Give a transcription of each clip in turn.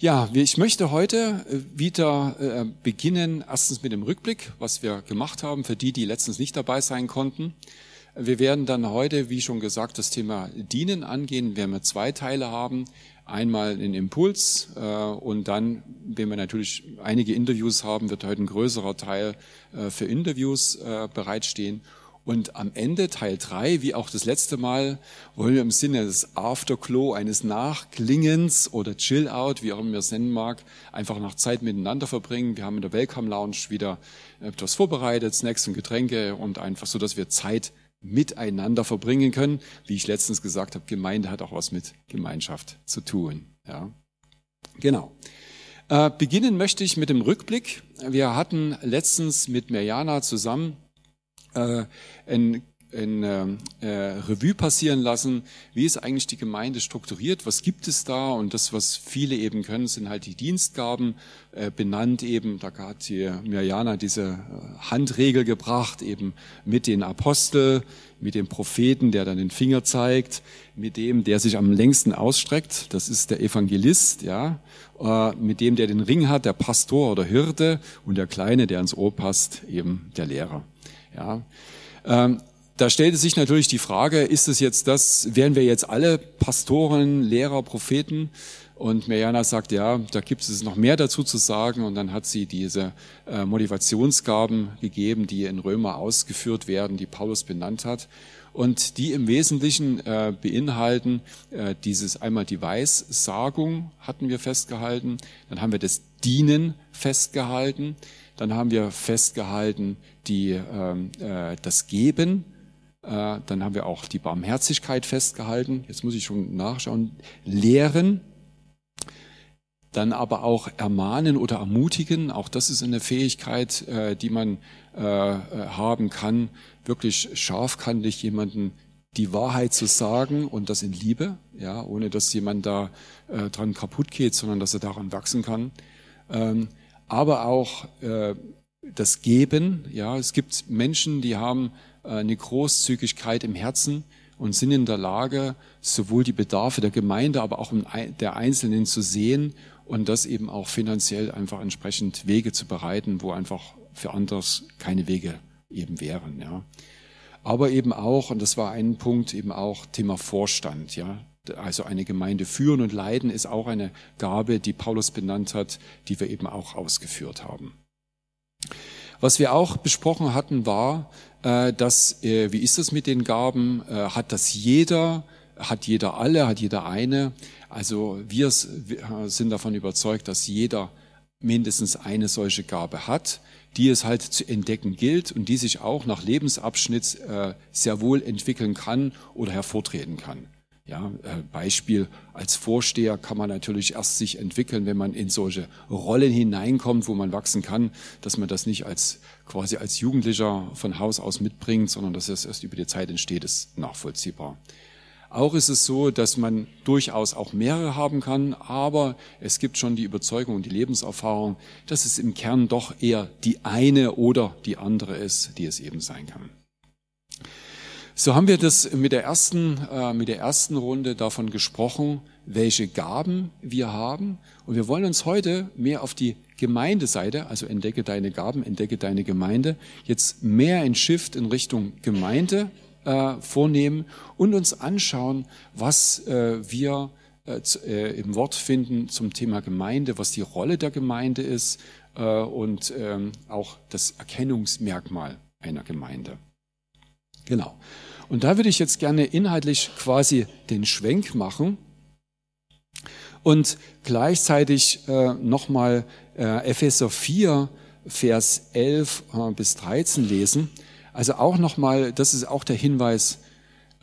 Ja, ich möchte heute äh, wieder äh, beginnen, erstens mit dem Rückblick, was wir gemacht haben, für die, die letztens nicht dabei sein konnten. Wir werden dann heute, wie schon gesagt, das Thema Dienen angehen. Wir werden zwei Teile haben. Einmal den Impuls äh, und dann, wenn wir natürlich einige Interviews haben, wird heute ein größerer Teil für Interviews bereitstehen. Und am Ende Teil drei, wie auch das letzte Mal, wollen wir im Sinne des Afterglow, eines Nachklingens oder Chill-Out, wie auch immer es nennen mag, einfach nach Zeit miteinander verbringen. Wir haben in der Welcome Lounge wieder etwas vorbereitet, Snacks und Getränke und einfach so, dass wir Zeit miteinander verbringen können. Wie ich letztens gesagt habe, Gemeinde hat auch was mit Gemeinschaft zu tun. Ja, genau. Äh, beginnen möchte ich mit dem Rückblick. Wir hatten letztens mit Mirjana zusammen äh, ein, ein äh, Revue passieren lassen, wie ist eigentlich die Gemeinde strukturiert, was gibt es da und das, was viele eben können, sind halt die Dienstgaben äh, benannt eben, da hat die Mirjana diese äh, Handregel gebracht, eben mit den Apostel, mit dem Propheten, der dann den Finger zeigt, mit dem, der sich am längsten ausstreckt, das ist der Evangelist, ja, äh, mit dem, der den Ring hat, der Pastor oder Hirte und der Kleine, der ins Ohr passt, eben der Lehrer. Ja. Ähm, da stellte sich natürlich die Frage, ist es jetzt das, wären wir jetzt alle Pastoren, Lehrer, Propheten? Und Mirjana sagt, ja, da gibt es noch mehr dazu zu sagen. Und dann hat sie diese äh, Motivationsgaben gegeben, die in Römer ausgeführt werden, die Paulus benannt hat. Und die im Wesentlichen äh, beinhalten äh, dieses einmal die Weissagung hatten wir festgehalten, dann haben wir das Dienen festgehalten, dann haben wir festgehalten die, ähm, äh, das Geben. Äh, dann haben wir auch die Barmherzigkeit festgehalten. Jetzt muss ich schon nachschauen. Lehren. Dann aber auch ermahnen oder ermutigen. Auch das ist eine Fähigkeit, äh, die man äh, äh haben kann, wirklich scharfkantig jemanden die Wahrheit zu sagen und das in Liebe, ja, ohne dass jemand da äh, dran kaputt geht, sondern dass er daran wachsen kann. Ähm, aber auch äh, das Geben. Ja, es gibt Menschen, die haben äh, eine Großzügigkeit im Herzen und sind in der Lage, sowohl die Bedarfe der Gemeinde, aber auch der Einzelnen zu sehen und das eben auch finanziell einfach entsprechend Wege zu bereiten, wo einfach für anderes keine Wege eben wären. Ja. Aber eben auch, und das war ein Punkt, eben auch Thema Vorstand. Ja also eine Gemeinde führen und leiten, ist auch eine Gabe, die Paulus benannt hat, die wir eben auch ausgeführt haben. Was wir auch besprochen hatten, war, äh, dass, äh, wie ist das mit den Gaben? Äh, hat das jeder? Hat jeder alle? Hat jeder eine? Also wir sind davon überzeugt, dass jeder mindestens eine solche Gabe hat, die es halt zu entdecken gilt und die sich auch nach Lebensabschnitt sehr wohl entwickeln kann oder hervortreten kann. Ja, äh, Beispiel als Vorsteher kann man natürlich erst sich entwickeln, wenn man in solche Rollen hineinkommt, wo man wachsen kann, dass man das nicht als quasi als Jugendlicher von Haus aus mitbringt, sondern dass es erst über die Zeit entsteht, ist nachvollziehbar. Auch ist es so, dass man durchaus auch mehrere haben kann, aber es gibt schon die Überzeugung und die Lebenserfahrung, dass es im Kern doch eher die eine oder die andere ist, die es eben sein kann. So haben wir das mit der ersten, äh, mit der ersten Runde davon gesprochen, welche Gaben wir haben. Und wir wollen uns heute mehr auf die Gemeindeseite, also entdecke deine Gaben, entdecke deine Gemeinde, jetzt mehr ein Shift in Richtung Gemeinde äh, vornehmen und uns anschauen, was äh, wir im Wort finden zum Thema Gemeinde, was die Rolle der Gemeinde ist und ähm, auch das Erkennungsmerkmal einer Gemeinde. Genau. Und da würde ich jetzt gerne inhaltlich quasi den Schwenk machen und gleichzeitig äh, nochmal äh, Epheser 4, Vers 11 äh, bis 13 lesen. Also auch nochmal, das ist auch der Hinweis,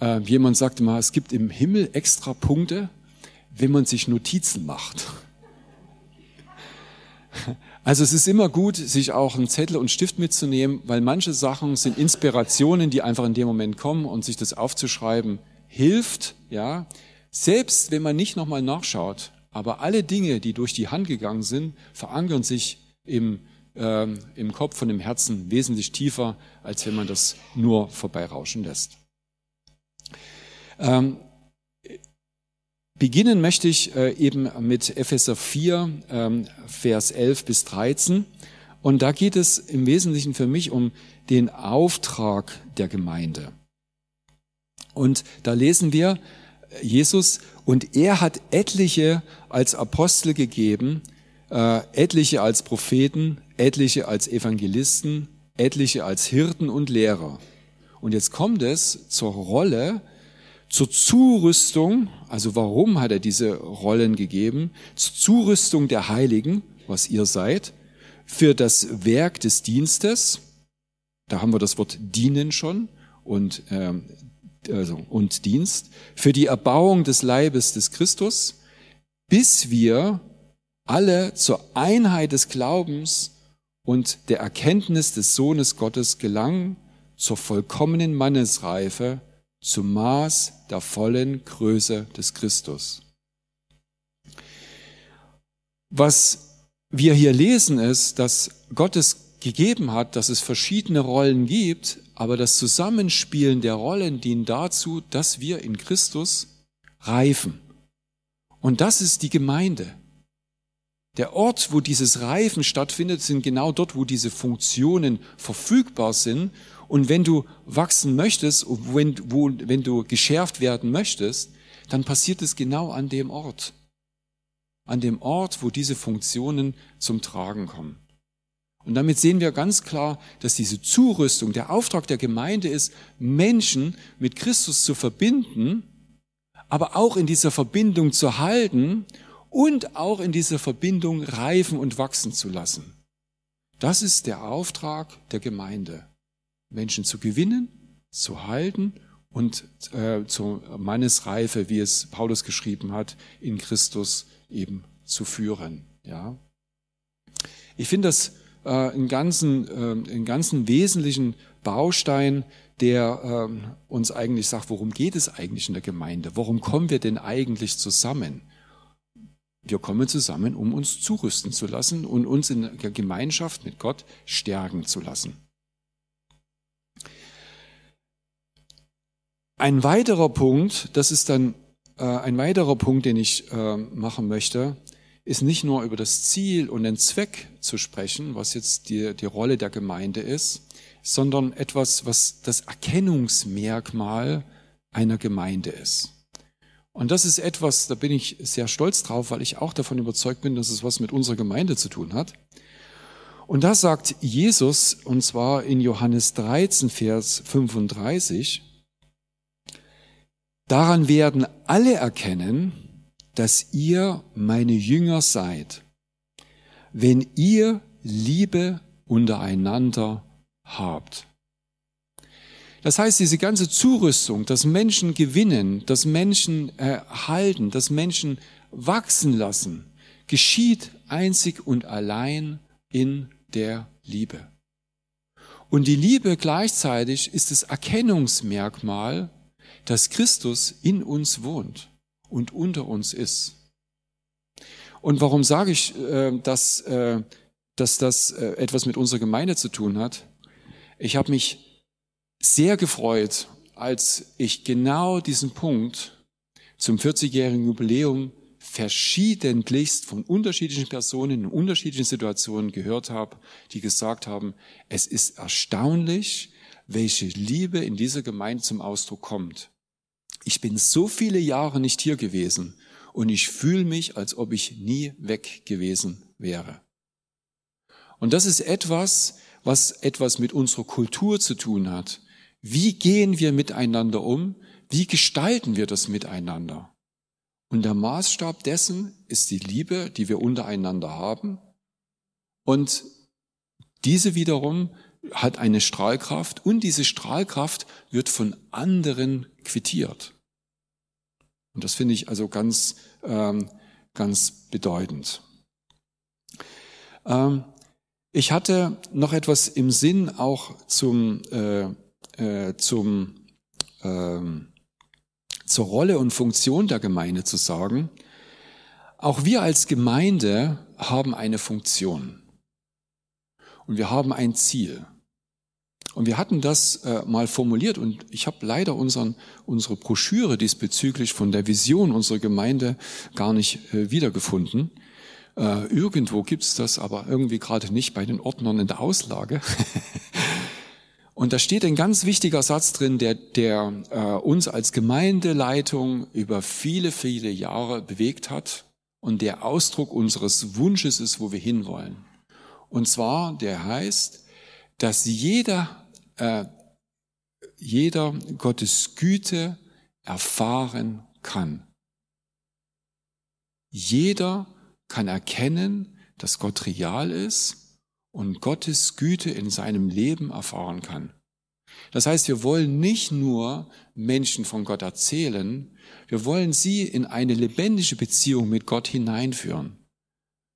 äh, jemand sagte mal, es gibt im Himmel extra Punkte, wenn man sich Notizen macht. Also es ist immer gut, sich auch einen Zettel und Stift mitzunehmen, weil manche Sachen sind Inspirationen, die einfach in dem Moment kommen und sich das aufzuschreiben hilft, ja. Selbst wenn man nicht nochmal nachschaut, aber alle Dinge, die durch die Hand gegangen sind, verankern sich im, ähm, im Kopf und im Herzen wesentlich tiefer, als wenn man das nur vorbeirauschen lässt. Ähm, Beginnen möchte ich äh, eben mit Epheser 4, ähm, Vers 11 bis 13. Und da geht es im Wesentlichen für mich um den Auftrag der Gemeinde. Und da lesen wir Jesus, und er hat etliche als Apostel gegeben, äh, etliche als Propheten, etliche als Evangelisten, etliche als Hirten und Lehrer. Und jetzt kommt es zur Rolle, zur Zurüstung, also warum hat er diese Rollen gegeben, zur Zurüstung der Heiligen, was ihr seid, für das Werk des Dienstes, da haben wir das Wort dienen schon und, ähm, also, und Dienst, für die Erbauung des Leibes des Christus, bis wir alle zur Einheit des Glaubens und der Erkenntnis des Sohnes Gottes gelangen, zur vollkommenen Mannesreife, zum Maß der vollen Größe des Christus. Was wir hier lesen ist, dass Gott es gegeben hat, dass es verschiedene Rollen gibt, aber das Zusammenspielen der Rollen dient dazu, dass wir in Christus reifen. Und das ist die Gemeinde. Der Ort, wo dieses Reifen stattfindet, sind genau dort, wo diese Funktionen verfügbar sind. Und wenn du wachsen möchtest, wenn, wo, wenn du geschärft werden möchtest, dann passiert es genau an dem Ort. An dem Ort, wo diese Funktionen zum Tragen kommen. Und damit sehen wir ganz klar, dass diese Zurüstung, der Auftrag der Gemeinde ist, Menschen mit Christus zu verbinden, aber auch in dieser Verbindung zu halten und auch in dieser Verbindung reifen und wachsen zu lassen. Das ist der Auftrag der Gemeinde. Menschen zu gewinnen, zu halten und äh, zur Mannesreife, wie es Paulus geschrieben hat, in Christus eben zu führen. Ja. Ich finde das äh, einen, ganzen, äh, einen ganzen wesentlichen Baustein, der äh, uns eigentlich sagt, worum geht es eigentlich in der Gemeinde? Warum kommen wir denn eigentlich zusammen? Wir kommen zusammen, um uns zurüsten zu lassen und uns in der Gemeinschaft mit Gott stärken zu lassen. Ein weiterer Punkt, das ist dann äh, ein weiterer Punkt, den ich äh, machen möchte, ist nicht nur über das Ziel und den Zweck zu sprechen, was jetzt die, die Rolle der Gemeinde ist, sondern etwas, was das Erkennungsmerkmal einer Gemeinde ist. Und das ist etwas, da bin ich sehr stolz drauf, weil ich auch davon überzeugt bin, dass es was mit unserer Gemeinde zu tun hat. Und da sagt Jesus, und zwar in Johannes 13, Vers 35, daran werden alle erkennen, dass ihr meine Jünger seid, wenn ihr Liebe untereinander habt. Das heißt, diese ganze Zurüstung, dass Menschen gewinnen, dass Menschen erhalten, dass Menschen wachsen lassen, geschieht einzig und allein in der Liebe. Und die Liebe gleichzeitig ist das Erkennungsmerkmal, dass Christus in uns wohnt und unter uns ist. Und warum sage ich, äh, dass, äh, dass das äh, etwas mit unserer Gemeinde zu tun hat? Ich habe mich sehr gefreut, als ich genau diesen Punkt zum 40-jährigen Jubiläum verschiedentlichst von unterschiedlichen Personen in unterschiedlichen Situationen gehört habe, die gesagt haben, es ist erstaunlich, welche Liebe in dieser Gemeinde zum Ausdruck kommt. Ich bin so viele Jahre nicht hier gewesen und ich fühle mich, als ob ich nie weg gewesen wäre. Und das ist etwas, was etwas mit unserer Kultur zu tun hat, wie gehen wir miteinander um? Wie gestalten wir das miteinander? Und der Maßstab dessen ist die Liebe, die wir untereinander haben. Und diese wiederum hat eine Strahlkraft und diese Strahlkraft wird von anderen quittiert. Und das finde ich also ganz, ähm, ganz bedeutend. Ähm, ich hatte noch etwas im Sinn auch zum äh, äh, zum, ähm, zur Rolle und Funktion der Gemeinde zu sagen, auch wir als Gemeinde haben eine Funktion und wir haben ein Ziel. Und wir hatten das äh, mal formuliert und ich habe leider unseren, unsere Broschüre diesbezüglich von der Vision unserer Gemeinde gar nicht äh, wiedergefunden. Äh, irgendwo gibt's das, aber irgendwie gerade nicht bei den Ordnern in der Auslage. und da steht ein ganz wichtiger Satz drin, der, der äh, uns als Gemeindeleitung über viele, viele Jahre bewegt hat und der Ausdruck unseres Wunsches ist, wo wir hinwollen. Und zwar, der heißt, dass jeder äh, jeder Gottes Güte erfahren kann. Jeder kann erkennen, dass Gott real ist und Gottes Güte in seinem Leben erfahren kann. Das heißt, wir wollen nicht nur Menschen von Gott erzählen, wir wollen sie in eine lebendige Beziehung mit Gott hineinführen,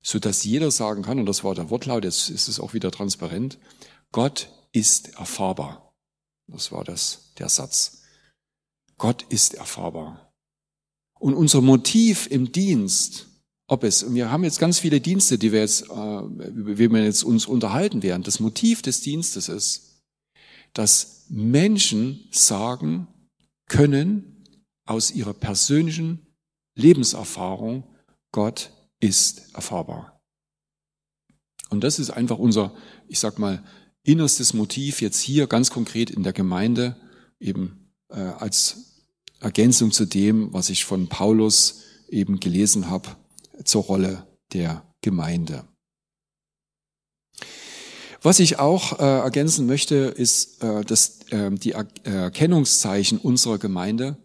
so dass jeder sagen kann, und das war der Wortlaut, jetzt ist es auch wieder transparent, Gott ist erfahrbar. Das war das, der Satz. Gott ist erfahrbar. Und unser Motiv im Dienst, ob es, und wir haben jetzt ganz viele Dienste, die wir jetzt, äh, über die wir jetzt uns unterhalten werden. Das Motiv des Dienstes ist, dass Menschen sagen können aus ihrer persönlichen Lebenserfahrung, Gott ist erfahrbar. Und das ist einfach unser, ich sag mal, innerstes Motiv jetzt hier ganz konkret in der Gemeinde eben äh, als Ergänzung zu dem, was ich von Paulus eben gelesen habe zur Rolle der Gemeinde. Was ich auch äh, ergänzen möchte, ist äh, das, äh, die er Erkennungszeichen unserer Gemeinde.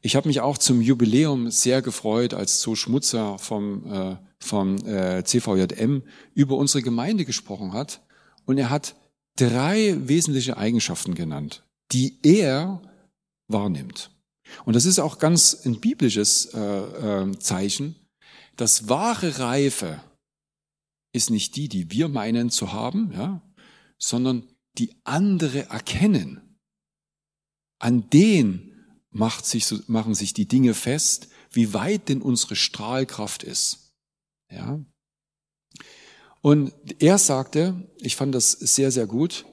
Ich habe mich auch zum Jubiläum sehr gefreut, als Zo Schmutzer vom, äh, vom äh, CVJM über unsere Gemeinde gesprochen hat. Und er hat drei wesentliche Eigenschaften genannt, die er wahrnimmt. Und das ist auch ganz ein biblisches äh, äh, Zeichen. Das wahre Reife ist nicht die, die wir meinen zu haben, ja, sondern die andere erkennen. An den macht sich, machen sich die Dinge fest, wie weit denn unsere Strahlkraft ist. Ja. Und er sagte, ich fand das sehr, sehr gut,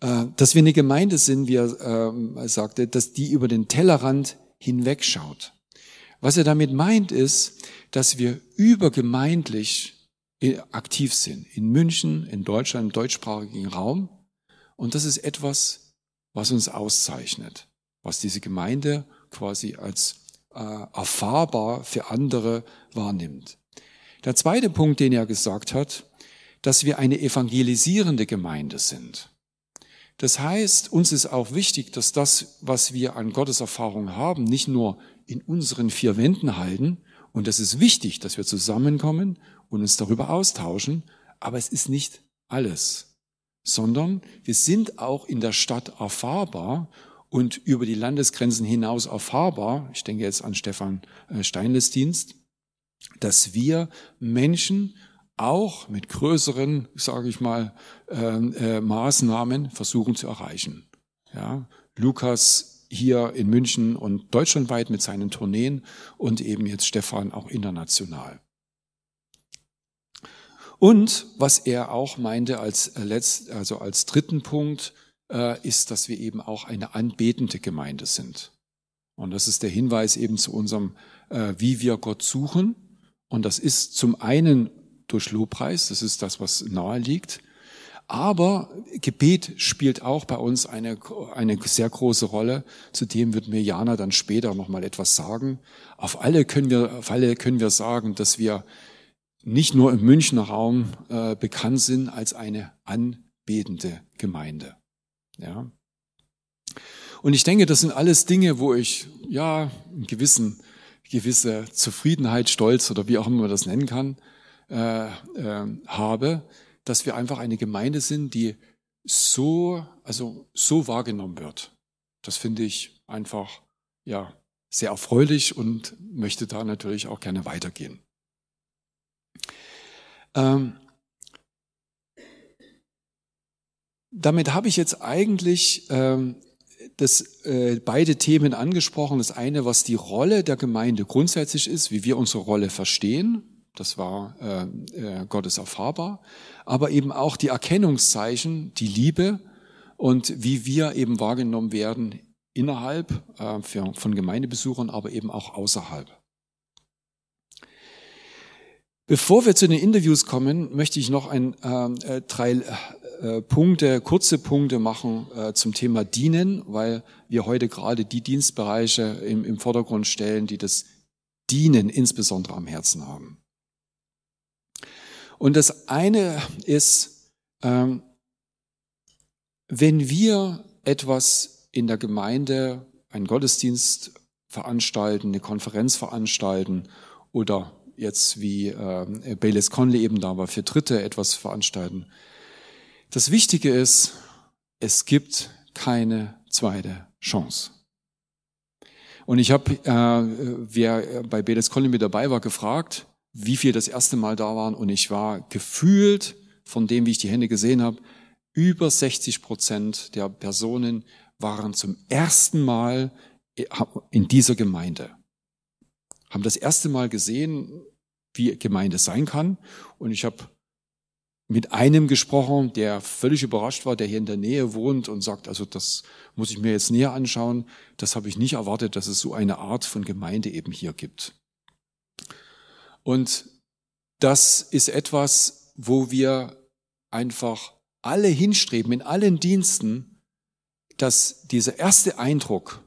äh, dass wir eine Gemeinde sind, wie er ähm, sagte, dass die über den Tellerrand hinwegschaut. Was er damit meint, ist, dass wir übergemeindlich aktiv sind. In München, in Deutschland, im deutschsprachigen Raum. Und das ist etwas, was uns auszeichnet, was diese Gemeinde quasi als äh, erfahrbar für andere wahrnimmt. Der zweite Punkt, den er gesagt hat, dass wir eine evangelisierende Gemeinde sind. Das heißt, uns ist auch wichtig, dass das, was wir an Gottes Erfahrung haben, nicht nur in unseren vier Wänden halten. Und es ist wichtig, dass wir zusammenkommen und uns darüber austauschen. Aber es ist nicht alles, sondern wir sind auch in der Stadt erfahrbar und über die Landesgrenzen hinaus erfahrbar. Ich denke jetzt an Stefan äh, Steinles Dienst, dass wir Menschen auch mit größeren, sage ich mal, äh, äh, Maßnahmen versuchen zu erreichen. Ja, Lukas hier in München und deutschlandweit mit seinen Tourneen und eben jetzt Stefan auch international. Und was er auch meinte als äh, letzt, also als dritten Punkt, äh, ist, dass wir eben auch eine anbetende Gemeinde sind. Und das ist der Hinweis eben zu unserem, äh, wie wir Gott suchen. Und das ist zum einen durch Lobpreis, das ist das, was nahe liegt. Aber Gebet spielt auch bei uns eine, eine sehr große Rolle. Zudem wird mir Jana dann später nochmal etwas sagen. Auf alle können wir, auf alle können wir sagen, dass wir nicht nur im Münchner Raum äh, bekannt sind als eine anbetende Gemeinde. Ja. Und ich denke, das sind alles Dinge, wo ich ja einen gewissen, gewisse Zufriedenheit, Stolz oder wie auch immer man das nennen kann, äh, äh, habe, dass wir einfach eine Gemeinde sind, die so, also so wahrgenommen wird. Das finde ich einfach, ja, sehr erfreulich und möchte da natürlich auch gerne weitergehen. Ähm, damit habe ich jetzt eigentlich ähm, das, äh, beide Themen angesprochen. Das eine, was die Rolle der Gemeinde grundsätzlich ist, wie wir unsere Rolle verstehen, das war äh, äh, Gottes erfahrbar, aber eben auch die Erkennungszeichen, die Liebe und wie wir eben wahrgenommen werden innerhalb äh, für, von Gemeindebesuchern, aber eben auch außerhalb. Bevor wir zu den Interviews kommen, möchte ich noch ein, äh, drei äh, Punkte, kurze Punkte machen äh, zum Thema Dienen, weil wir heute gerade die Dienstbereiche im, im Vordergrund stellen, die das Dienen insbesondere am Herzen haben. Und das eine ist, ähm, wenn wir etwas in der Gemeinde, einen Gottesdienst veranstalten, eine Konferenz veranstalten oder jetzt wie äh, Baylis Conley eben da war, für Dritte etwas veranstalten. Das Wichtige ist, es gibt keine zweite Chance. Und ich habe, äh, wer bei Baylis Conley mit dabei war, gefragt, wie viel das erste Mal da waren. Und ich war gefühlt von dem, wie ich die Hände gesehen habe, über 60 Prozent der Personen waren zum ersten Mal in dieser Gemeinde. Haben das erste Mal gesehen, wie Gemeinde sein kann. Und ich habe mit einem gesprochen, der völlig überrascht war, der hier in der Nähe wohnt und sagt, also das muss ich mir jetzt näher anschauen. Das habe ich nicht erwartet, dass es so eine Art von Gemeinde eben hier gibt. Und das ist etwas, wo wir einfach alle hinstreben, in allen Diensten, dass dieser erste Eindruck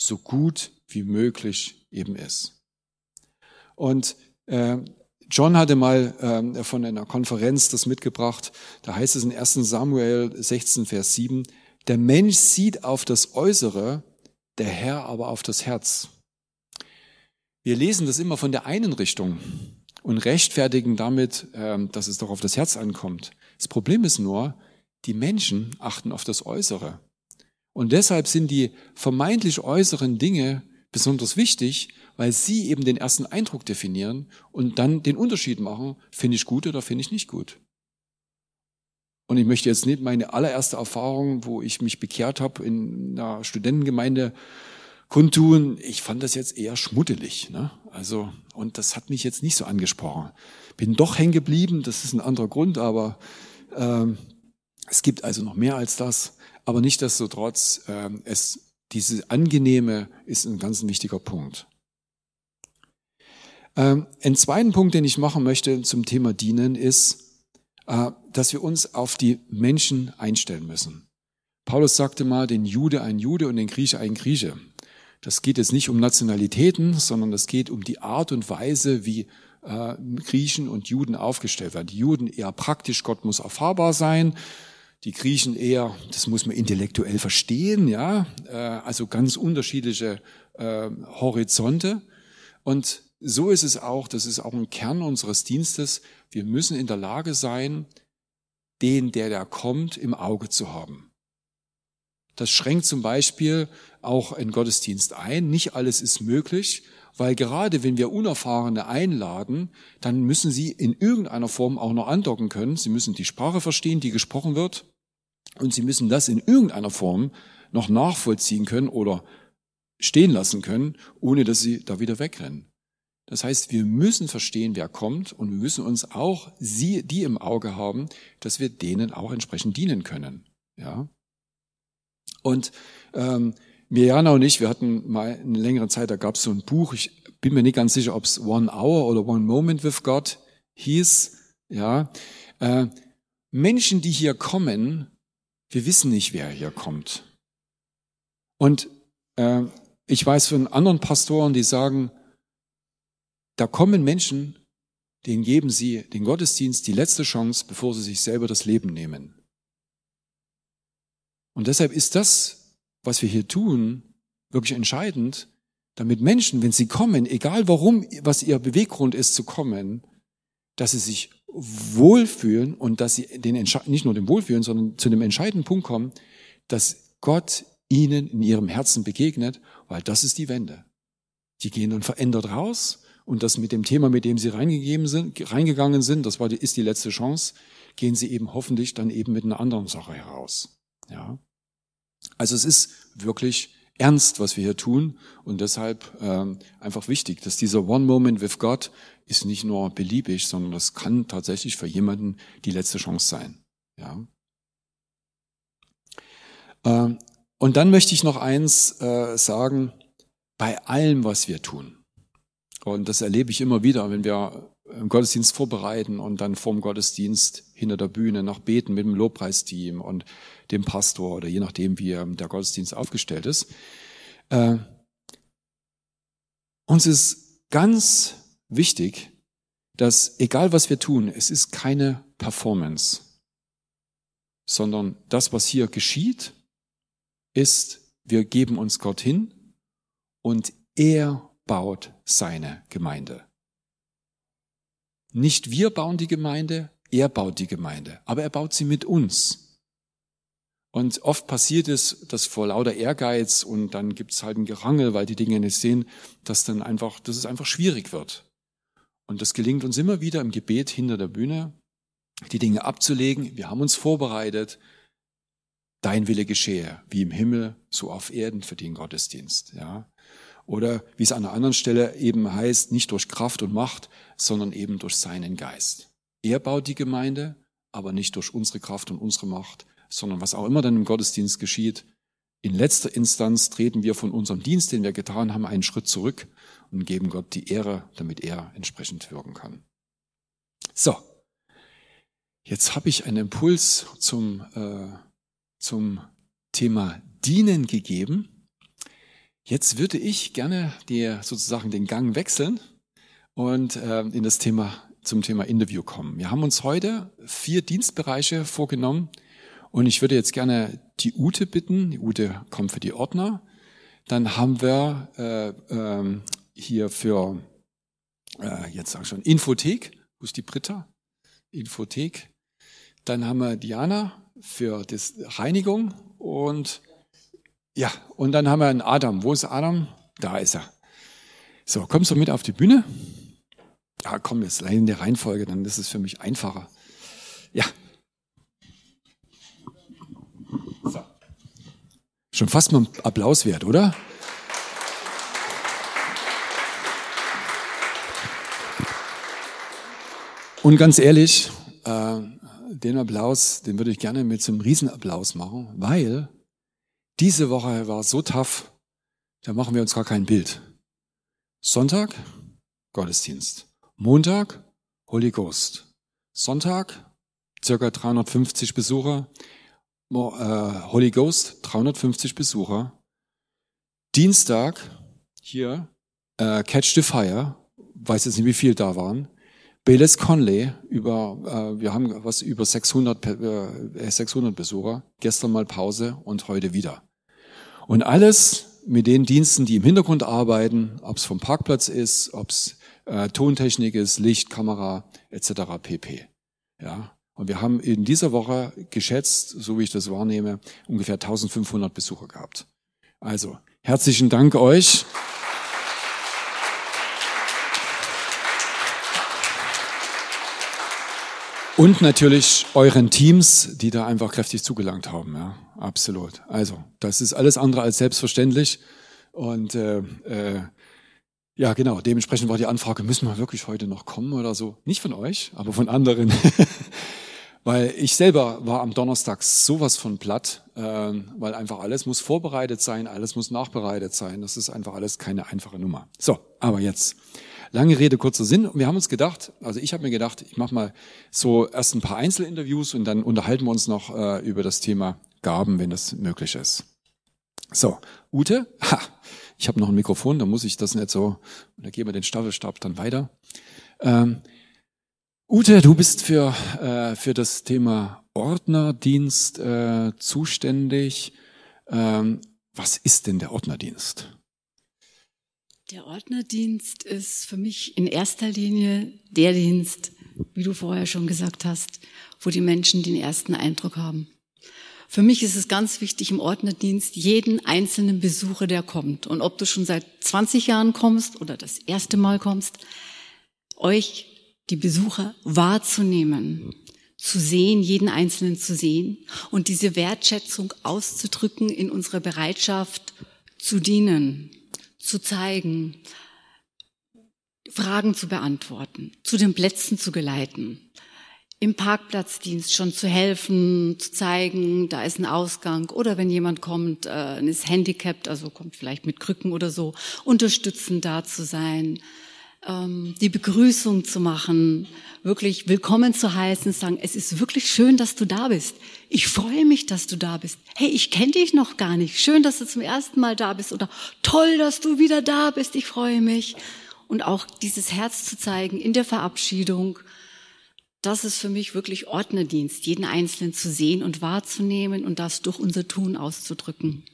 so gut wie möglich eben ist. Und äh, John hatte mal äh, von einer Konferenz das mitgebracht, da heißt es in 1 Samuel 16, Vers 7, der Mensch sieht auf das Äußere, der Herr aber auf das Herz. Wir lesen das immer von der einen Richtung und rechtfertigen damit, ähm, dass es doch auf das Herz ankommt. Das Problem ist nur, die Menschen achten auf das Äußere. Und deshalb sind die vermeintlich äußeren Dinge besonders wichtig, weil sie eben den ersten Eindruck definieren und dann den Unterschied machen, finde ich gut oder finde ich nicht gut. Und ich möchte jetzt nicht meine allererste Erfahrung, wo ich mich bekehrt habe in einer Studentengemeinde kundtun. Ich fand das jetzt eher schmuddelig. Ne? Also, und das hat mich jetzt nicht so angesprochen. Bin doch hängen geblieben, das ist ein anderer Grund, aber ähm, es gibt also noch mehr als das. Aber nicht desto trotz, ähm, es, diese angenehme ist ein ganz wichtiger Punkt. Ähm, ein zweiten Punkt, den ich machen möchte zum Thema Dienen, ist, äh, dass wir uns auf die Menschen einstellen müssen. Paulus sagte mal, den Jude ein Jude und den Grieche ein Grieche. Das geht jetzt nicht um Nationalitäten, sondern es geht um die Art und Weise, wie äh, Griechen und Juden aufgestellt werden. Die Juden eher praktisch, Gott muss erfahrbar sein. Die Griechen eher, das muss man intellektuell verstehen, ja, äh, also ganz unterschiedliche äh, Horizonte. Und so ist es auch, das ist auch ein Kern unseres Dienstes. Wir müssen in der Lage sein, den, der da kommt, im Auge zu haben. Das schränkt zum Beispiel auch einen Gottesdienst ein. Nicht alles ist möglich, weil gerade wenn wir Unerfahrene einladen, dann müssen sie in irgendeiner Form auch noch andocken können. Sie müssen die Sprache verstehen, die gesprochen wird. Und sie müssen das in irgendeiner Form noch nachvollziehen können oder stehen lassen können, ohne dass sie da wieder wegrennen. Das heißt, wir müssen verstehen, wer kommt und wir müssen uns auch sie, die im Auge haben, dass wir denen auch entsprechend dienen können. Ja. Und ähm, Mirjana und ich, wir hatten mal eine längere Zeit, da gab es so ein Buch, ich bin mir nicht ganz sicher, ob es One Hour oder One Moment with God hieß. Ja, äh, Menschen, die hier kommen, wir wissen nicht, wer hier kommt. Und äh, ich weiß von anderen Pastoren, die sagen, da kommen Menschen, denen geben sie den Gottesdienst die letzte Chance, bevor sie sich selber das Leben nehmen. Und deshalb ist das, was wir hier tun, wirklich entscheidend, damit Menschen, wenn sie kommen, egal warum, was ihr Beweggrund ist zu kommen, dass sie sich wohlfühlen und dass sie den, nicht nur dem Wohlfühlen, sondern zu dem entscheidenden Punkt kommen, dass Gott ihnen in ihrem Herzen begegnet, weil das ist die Wende. Die gehen dann verändert raus und das mit dem Thema, mit dem sie reingegeben sind, reingegangen sind, das war die, ist die letzte Chance, gehen sie eben hoffentlich dann eben mit einer anderen Sache heraus. Ja. Also es ist wirklich ernst, was wir hier tun und deshalb ähm, einfach wichtig, dass dieser One Moment with God ist nicht nur beliebig, sondern das kann tatsächlich für jemanden die letzte Chance sein. Ja. Ähm, und dann möchte ich noch eins äh, sagen, bei allem, was wir tun. Und das erlebe ich immer wieder, wenn wir einen Gottesdienst vorbereiten und dann vorm Gottesdienst hinter der Bühne noch beten mit dem Lobpreisteam und dem Pastor oder je nachdem, wie der Gottesdienst aufgestellt ist. Äh, uns ist ganz wichtig, dass egal was wir tun, es ist keine Performance, sondern das, was hier geschieht, ist, wir geben uns Gott hin und er baut seine Gemeinde. Nicht wir bauen die Gemeinde, er baut die Gemeinde, aber er baut sie mit uns. Und oft passiert es, dass vor lauter Ehrgeiz und dann gibt es halt ein Gerangel, weil die Dinge nicht sehen, dass dann einfach, dass es einfach schwierig wird. Und das gelingt uns immer wieder im Gebet hinter der Bühne, die Dinge abzulegen. Wir haben uns vorbereitet. Dein Wille geschehe, wie im Himmel, so auf Erden für den Gottesdienst. Ja. Oder wie es an einer anderen Stelle eben heißt, nicht durch Kraft und Macht, sondern eben durch seinen Geist. Er baut die Gemeinde, aber nicht durch unsere Kraft und unsere Macht, sondern was auch immer dann im Gottesdienst geschieht. In letzter Instanz treten wir von unserem Dienst, den wir getan haben, einen Schritt zurück und geben Gott die Ehre, damit er entsprechend wirken kann. So, jetzt habe ich einen Impuls zum, äh, zum Thema Dienen gegeben. Jetzt würde ich gerne dir sozusagen den Gang wechseln und äh, in das Thema zum Thema Interview kommen. Wir haben uns heute vier Dienstbereiche vorgenommen und ich würde jetzt gerne die Ute bitten. Die Ute kommt für die Ordner. Dann haben wir äh, ähm, hier für, äh, jetzt sage ich schon, Infothek. Wo ist die Britta? Infothek. Dann haben wir Diana für das Reinigung und ja, und dann haben wir einen Adam. Wo ist Adam? Da ist er. So, kommst du mit auf die Bühne? Ja, komm, jetzt in der Reihenfolge, dann ist es für mich einfacher. Ja. So. Schon fast mal Applaus wert, oder? Und ganz ehrlich, äh, den Applaus, den würde ich gerne mit so einem Riesenapplaus machen, weil diese Woche war so tough, da machen wir uns gar kein Bild. Sonntag, Gottesdienst. Montag, Holy Ghost. Sonntag, circa 350 Besucher. Äh, Holy Ghost, 350 Besucher. Dienstag, hier, äh, Catch the Fire, weiß jetzt nicht, wie viel da waren. Baylis Conley, über, äh, wir haben was über 600, äh, 600 Besucher, gestern mal Pause und heute wieder. Und alles mit den Diensten, die im Hintergrund arbeiten, ob es vom Parkplatz ist, ob es äh, Tontechnik ist, Licht, Kamera etc. pp. Ja, und wir haben in dieser Woche geschätzt, so wie ich das wahrnehme, ungefähr 1500 Besucher gehabt. Also herzlichen Dank euch. Und natürlich euren Teams, die da einfach kräftig zugelangt haben. Ja, absolut. Also, das ist alles andere als selbstverständlich. Und äh, äh, ja, genau, dementsprechend war die Anfrage, müssen wir wirklich heute noch kommen oder so? Nicht von euch, aber von anderen. weil ich selber war am Donnerstag sowas von platt, äh, weil einfach alles muss vorbereitet sein, alles muss nachbereitet sein. Das ist einfach alles keine einfache Nummer. So, aber jetzt Lange Rede, kurzer Sinn. Wir haben uns gedacht, also ich habe mir gedacht, ich mache mal so erst ein paar Einzelinterviews und dann unterhalten wir uns noch äh, über das Thema Gaben, wenn das möglich ist. So, Ute, ha, ich habe noch ein Mikrofon, da muss ich das nicht so, da geben wir den Staffelstab dann weiter. Ähm, Ute, du bist für, äh, für das Thema Ordnerdienst äh, zuständig. Ähm, was ist denn der Ordnerdienst? Der Ordnerdienst ist für mich in erster Linie der Dienst, wie du vorher schon gesagt hast, wo die Menschen den ersten Eindruck haben. Für mich ist es ganz wichtig im Ordnerdienst, jeden einzelnen Besucher, der kommt. Und ob du schon seit 20 Jahren kommst oder das erste Mal kommst, euch, die Besucher, wahrzunehmen, zu sehen, jeden Einzelnen zu sehen und diese Wertschätzung auszudrücken in unserer Bereitschaft zu dienen zu zeigen, Fragen zu beantworten, zu den Plätzen zu geleiten, im Parkplatzdienst schon zu helfen, zu zeigen, da ist ein Ausgang oder wenn jemand kommt, äh, ist handicapped, also kommt vielleicht mit Krücken oder so, unterstützend da zu sein, ähm, die Begrüßung zu machen, wirklich willkommen zu heißen, sagen, es ist wirklich schön, dass du da bist. Ich freue mich, dass du da bist. Hey, ich kenne dich noch gar nicht. Schön, dass du zum ersten Mal da bist oder toll, dass du wieder da bist. Ich freue mich. Und auch dieses Herz zu zeigen in der Verabschiedung das ist für mich wirklich Ordnerdienst, jeden Einzelnen zu sehen und wahrzunehmen und das durch unser Tun auszudrücken.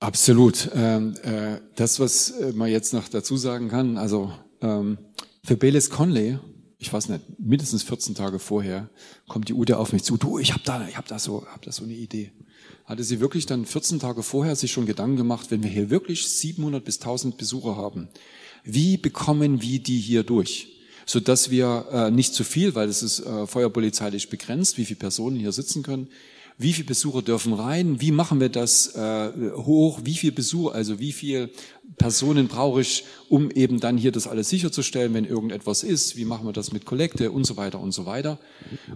Absolut. Ähm, äh, das, was äh, man jetzt noch dazu sagen kann, also ähm, für Bayless Conley, ich weiß nicht, mindestens 14 Tage vorher, kommt die Ute auf mich zu, du, ich habe da, ich habe da so, hab da so eine Idee. Hatte sie wirklich dann 14 Tage vorher sich schon Gedanken gemacht, wenn wir hier wirklich 700 bis 1000 Besucher haben, wie bekommen wir die hier durch? So dass wir äh, nicht zu viel, weil es ist äh, feuerpolizeilich begrenzt, wie viele Personen hier sitzen können. Wie viele Besucher dürfen rein? Wie machen wir das äh, hoch? Wie viel Besucher, also wie viel Personen brauche ich, um eben dann hier das alles sicherzustellen, wenn irgendetwas ist? Wie machen wir das mit Kollekte und so weiter und so weiter?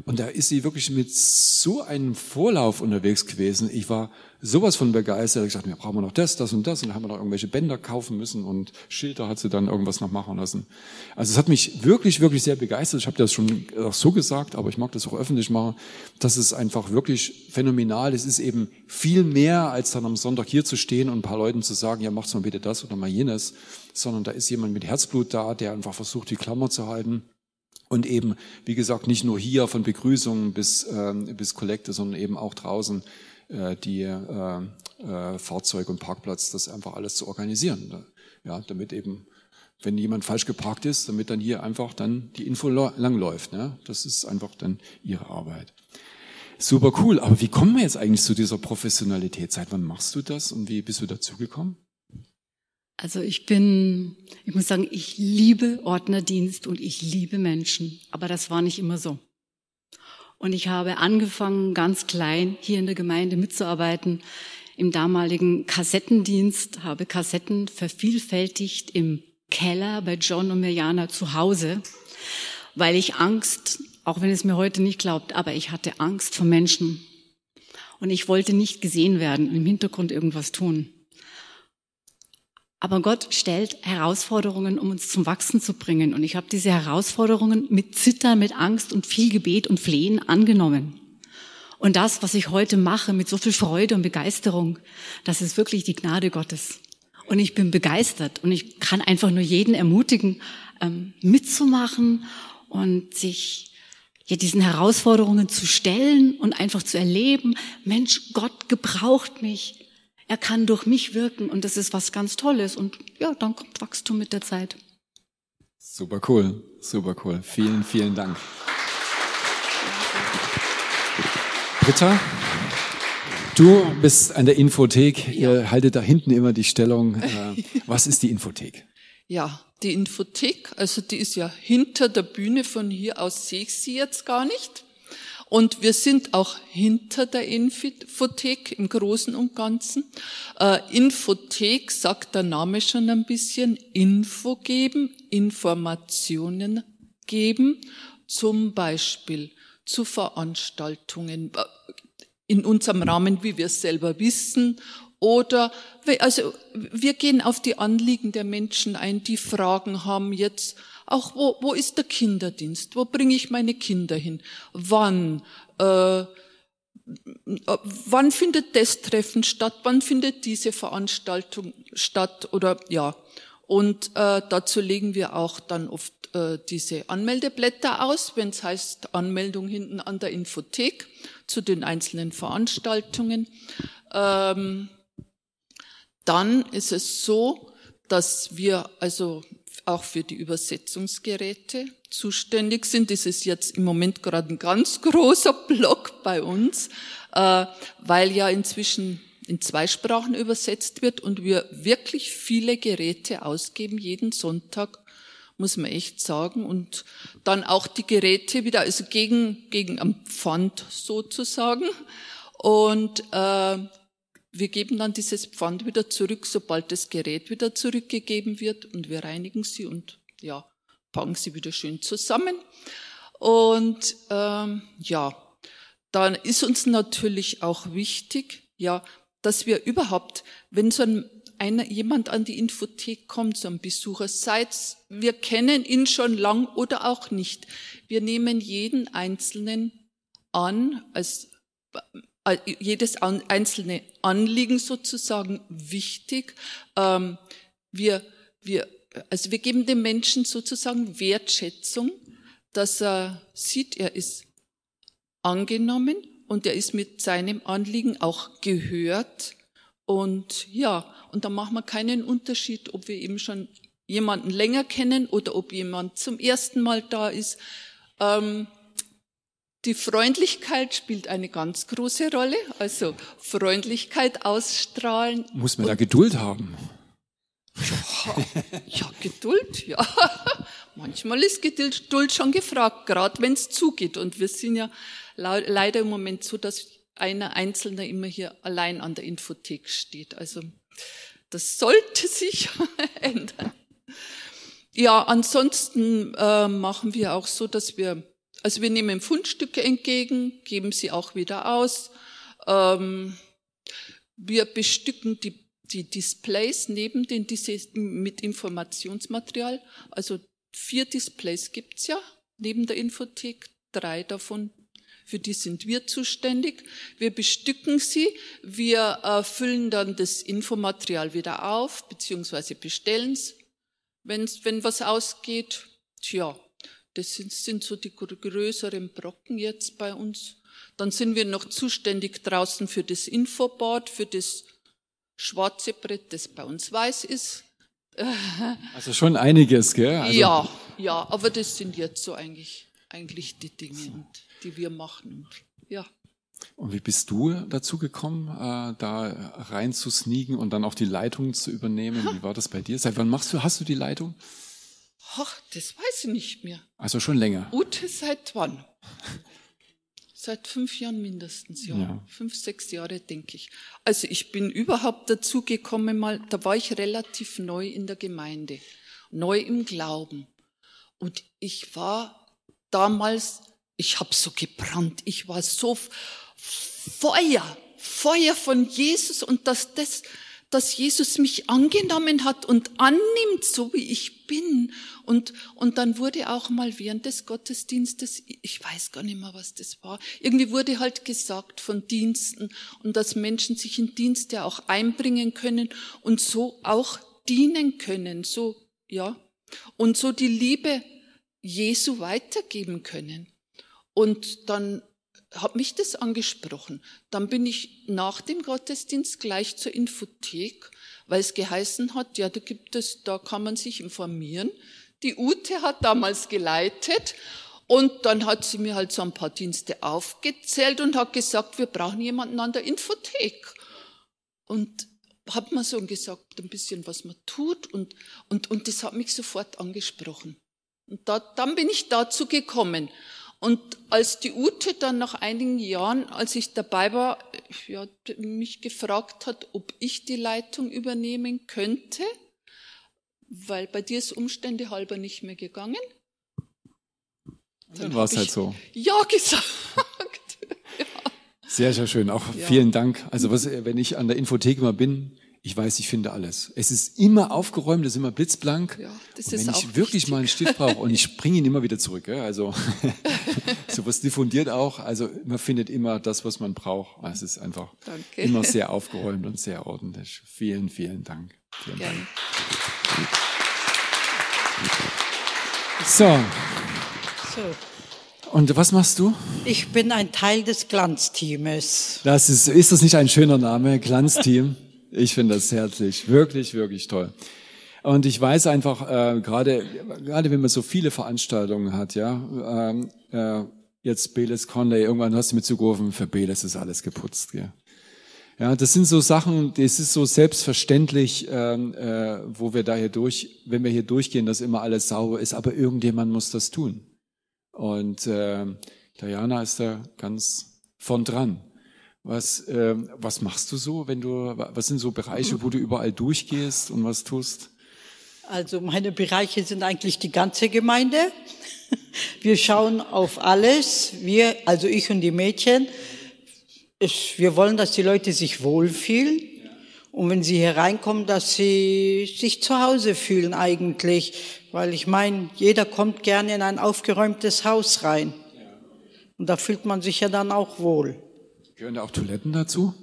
Und da ist sie wirklich mit so einem Vorlauf unterwegs gewesen. Ich war sowas von begeistert. Ich gesagt, ja, brauchen wir noch das, das und das. Und dann haben wir noch irgendwelche Bänder kaufen müssen und Schilder hat sie dann irgendwas noch machen lassen. Also es hat mich wirklich, wirklich sehr begeistert. Ich habe das schon auch so gesagt, aber ich mag das auch öffentlich machen. Das ist einfach wirklich phänomenal. Es ist eben viel mehr, als dann am Sonntag hier zu stehen und ein paar Leuten zu sagen, ja, macht's mal bitte das oder mal jenes, sondern da ist jemand mit Herzblut da, der einfach versucht, die Klammer zu halten. Und eben, wie gesagt, nicht nur hier von Begrüßungen bis, äh, bis Kollekte, sondern eben auch draußen die äh, äh, Fahrzeug und Parkplatz, das einfach alles zu organisieren. Ja, damit eben, wenn jemand falsch geparkt ist, damit dann hier einfach dann die Info langläuft. Ne? Das ist einfach dann ihre Arbeit. Super cool. Aber wie kommen wir jetzt eigentlich zu dieser Professionalität? Seit wann machst du das und wie bist du dazu gekommen? Also ich bin, ich muss sagen, ich liebe Ordnerdienst und ich liebe Menschen. Aber das war nicht immer so. Und ich habe angefangen, ganz klein hier in der Gemeinde mitzuarbeiten im damaligen Kassettendienst, habe Kassetten vervielfältigt im Keller bei John und Mirjana zu Hause, weil ich Angst, auch wenn es mir heute nicht glaubt, aber ich hatte Angst vor Menschen. Und ich wollte nicht gesehen werden, im Hintergrund irgendwas tun. Aber Gott stellt Herausforderungen, um uns zum Wachsen zu bringen. Und ich habe diese Herausforderungen mit Zittern, mit Angst und viel Gebet und Flehen angenommen. Und das, was ich heute mache, mit so viel Freude und Begeisterung, das ist wirklich die Gnade Gottes. Und ich bin begeistert und ich kann einfach nur jeden ermutigen, ähm, mitzumachen und sich ja, diesen Herausforderungen zu stellen und einfach zu erleben, Mensch, Gott gebraucht mich. Er kann durch mich wirken und das ist was ganz Tolles. Und ja, dann kommt Wachstum mit der Zeit. Super cool, super cool. Vielen, vielen Dank. Britta, du bist an der Infothek. Ja. Ihr haltet da hinten immer die Stellung. Äh, was ist die Infothek? Ja, die Infothek, also die ist ja hinter der Bühne. Von hier aus sehe ich sie jetzt gar nicht. Und wir sind auch hinter der Infothek im Großen und Ganzen. Äh, Infothek sagt der Name schon ein bisschen. Info geben, Informationen geben, zum Beispiel zu Veranstaltungen äh, in unserem Rahmen, wie wir es selber wissen, oder also wir gehen auf die Anliegen der Menschen ein, die Fragen haben jetzt auch wo, wo ist der Kinderdienst? Wo bringe ich meine Kinder hin? Wann? Äh, wann findet das Treffen statt? Wann findet diese Veranstaltung statt? Oder ja. Und äh, dazu legen wir auch dann oft äh, diese Anmeldeblätter aus, wenn es heißt Anmeldung hinten an der Infothek zu den einzelnen Veranstaltungen. Ähm, dann ist es so, dass wir also auch für die Übersetzungsgeräte zuständig sind. Das ist jetzt im Moment gerade ein ganz großer Block bei uns, äh, weil ja inzwischen in zwei Sprachen übersetzt wird und wir wirklich viele Geräte ausgeben, jeden Sonntag, muss man echt sagen. Und dann auch die Geräte wieder, also gegen, gegen am Pfand sozusagen. Und äh, wir geben dann dieses Pfand wieder zurück, sobald das Gerät wieder zurückgegeben wird und wir reinigen sie und ja, packen sie wieder schön zusammen. Und ähm, ja, dann ist uns natürlich auch wichtig, ja, dass wir überhaupt, wenn so ein einer, jemand an die Infothek kommt, so ein Besucher, seid, wir kennen ihn schon lang oder auch nicht. Wir nehmen jeden Einzelnen an, als jedes einzelne Anliegen sozusagen wichtig. Ähm, wir, wir, also wir geben dem Menschen sozusagen Wertschätzung, dass er sieht, er ist angenommen und er ist mit seinem Anliegen auch gehört. Und ja, und da machen wir keinen Unterschied, ob wir eben schon jemanden länger kennen oder ob jemand zum ersten Mal da ist. Ähm, die Freundlichkeit spielt eine ganz große Rolle. Also Freundlichkeit ausstrahlen. Muss man da Geduld haben? Ja, ja Geduld, ja. Manchmal ist Geduld schon gefragt, gerade wenn es zugeht. Und wir sind ja leider im Moment so, dass einer Einzelne immer hier allein an der Infothek steht. Also das sollte sich ändern. Ja, ansonsten äh, machen wir auch so, dass wir, also wir nehmen Fundstücke entgegen, geben sie auch wieder aus. Ähm, wir bestücken die, die Displays neben den mit Informationsmaterial. Also vier Displays gibt's ja neben der Infothek, drei davon für die sind wir zuständig. Wir bestücken sie, wir äh, füllen dann das Infomaterial wieder auf, beziehungsweise bestellen es, wenn was ausgeht. Tja, das sind, sind so die größeren Brocken jetzt bei uns. Dann sind wir noch zuständig draußen für das Infoboard, für das schwarze Brett, das bei uns weiß ist. Also schon einiges, gell? Also ja, ja, aber das sind jetzt so eigentlich, eigentlich die Dinge. Die wir machen. Ja. Und wie bist du dazu gekommen, äh, da rein zu sneaken und dann auch die Leitung zu übernehmen? Wie war das bei dir? Seit wann machst du, hast du die Leitung? Ach, das weiß ich nicht mehr. Also schon länger. Ute, seit wann? Seit fünf Jahren mindestens, ja. ja. Fünf, sechs Jahre, denke ich. Also ich bin überhaupt dazu gekommen, mal, da war ich relativ neu in der Gemeinde, neu im Glauben. Und ich war damals ich habe so gebrannt. Ich war so Feuer, Feuer von Jesus und dass das, dass Jesus mich angenommen hat und annimmt, so wie ich bin. Und, und dann wurde auch mal während des Gottesdienstes, ich weiß gar nicht mehr, was das war, irgendwie wurde halt gesagt von Diensten und dass Menschen sich in Dienste auch einbringen können und so auch dienen können, so, ja. Und so die Liebe Jesu weitergeben können. Und dann hat mich das angesprochen. Dann bin ich nach dem Gottesdienst gleich zur Infothek, weil es geheißen hat, ja, da gibt es, da kann man sich informieren. Die Ute hat damals geleitet und dann hat sie mir halt so ein paar Dienste aufgezählt und hat gesagt, wir brauchen jemanden an der Infothek. Und hat man so gesagt, ein bisschen, was man tut und, und, und das hat mich sofort angesprochen. Und da, dann bin ich dazu gekommen. Und als die Ute dann nach einigen Jahren, als ich dabei war, ja, mich gefragt hat, ob ich die Leitung übernehmen könnte, weil bei dir ist Umstände halber nicht mehr gegangen. Dann, dann war es halt so. Ja gesagt. ja. Sehr, sehr schön. Auch ja. vielen Dank. Also was, wenn ich an der Infothek mal bin, ich weiß, ich finde alles. Es ist immer aufgeräumt, es ist immer blitzblank. Ja, das und wenn ist ich wirklich wichtig. mal einen Stift brauche und ich bringe ihn immer wieder zurück, ja, also sowas diffundiert auch. Also man findet immer das, was man braucht. Es ist einfach Danke. immer sehr aufgeräumt und sehr ordentlich. Vielen, vielen Dank. Vielen Dank. So. so. Und was machst du? Ich bin ein Teil des Glanzteams. Das ist, ist das nicht ein schöner Name? Glanzteam? Ich finde das herzlich, wirklich, wirklich toll. Und ich weiß einfach, äh, gerade gerade wenn man so viele Veranstaltungen hat, ja, ähm, äh, jetzt Beles Conley, irgendwann hast du mir zugerufen, für Beles ist alles geputzt. Gell? Ja, das sind so Sachen, das ist so selbstverständlich, ähm, äh, wo wir da hier durch, wenn wir hier durchgehen, dass immer alles sauber ist, aber irgendjemand muss das tun. Und äh, Diana ist da ganz von dran. Was, äh, was machst du so, wenn du, was sind so Bereiche, wo du überall durchgehst und was tust? Also meine Bereiche sind eigentlich die ganze Gemeinde. Wir schauen auf alles. Wir, also ich und die Mädchen, wir wollen, dass die Leute sich wohlfühlen. Und wenn sie hier reinkommen, dass sie sich zu Hause fühlen eigentlich. Weil ich meine, jeder kommt gerne in ein aufgeräumtes Haus rein. Und da fühlt man sich ja dann auch wohl. Gehören da auch Toiletten dazu?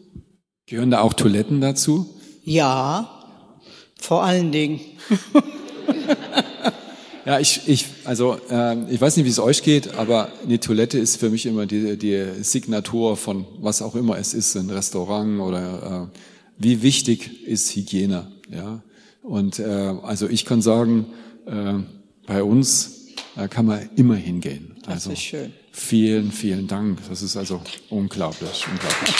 Gehören da auch Toiletten dazu? Ja, vor allen Dingen. Ja, ich, ich, also äh, ich weiß nicht, wie es euch geht, aber eine Toilette ist für mich immer die, die Signatur von was auch immer es ist, ein Restaurant oder äh, wie wichtig ist Hygiene. Ja, und äh, also ich kann sagen, äh, bei uns äh, kann man immer hingehen. Also das ist schön. Vielen, vielen Dank. Das ist also unglaublich, unglaublich.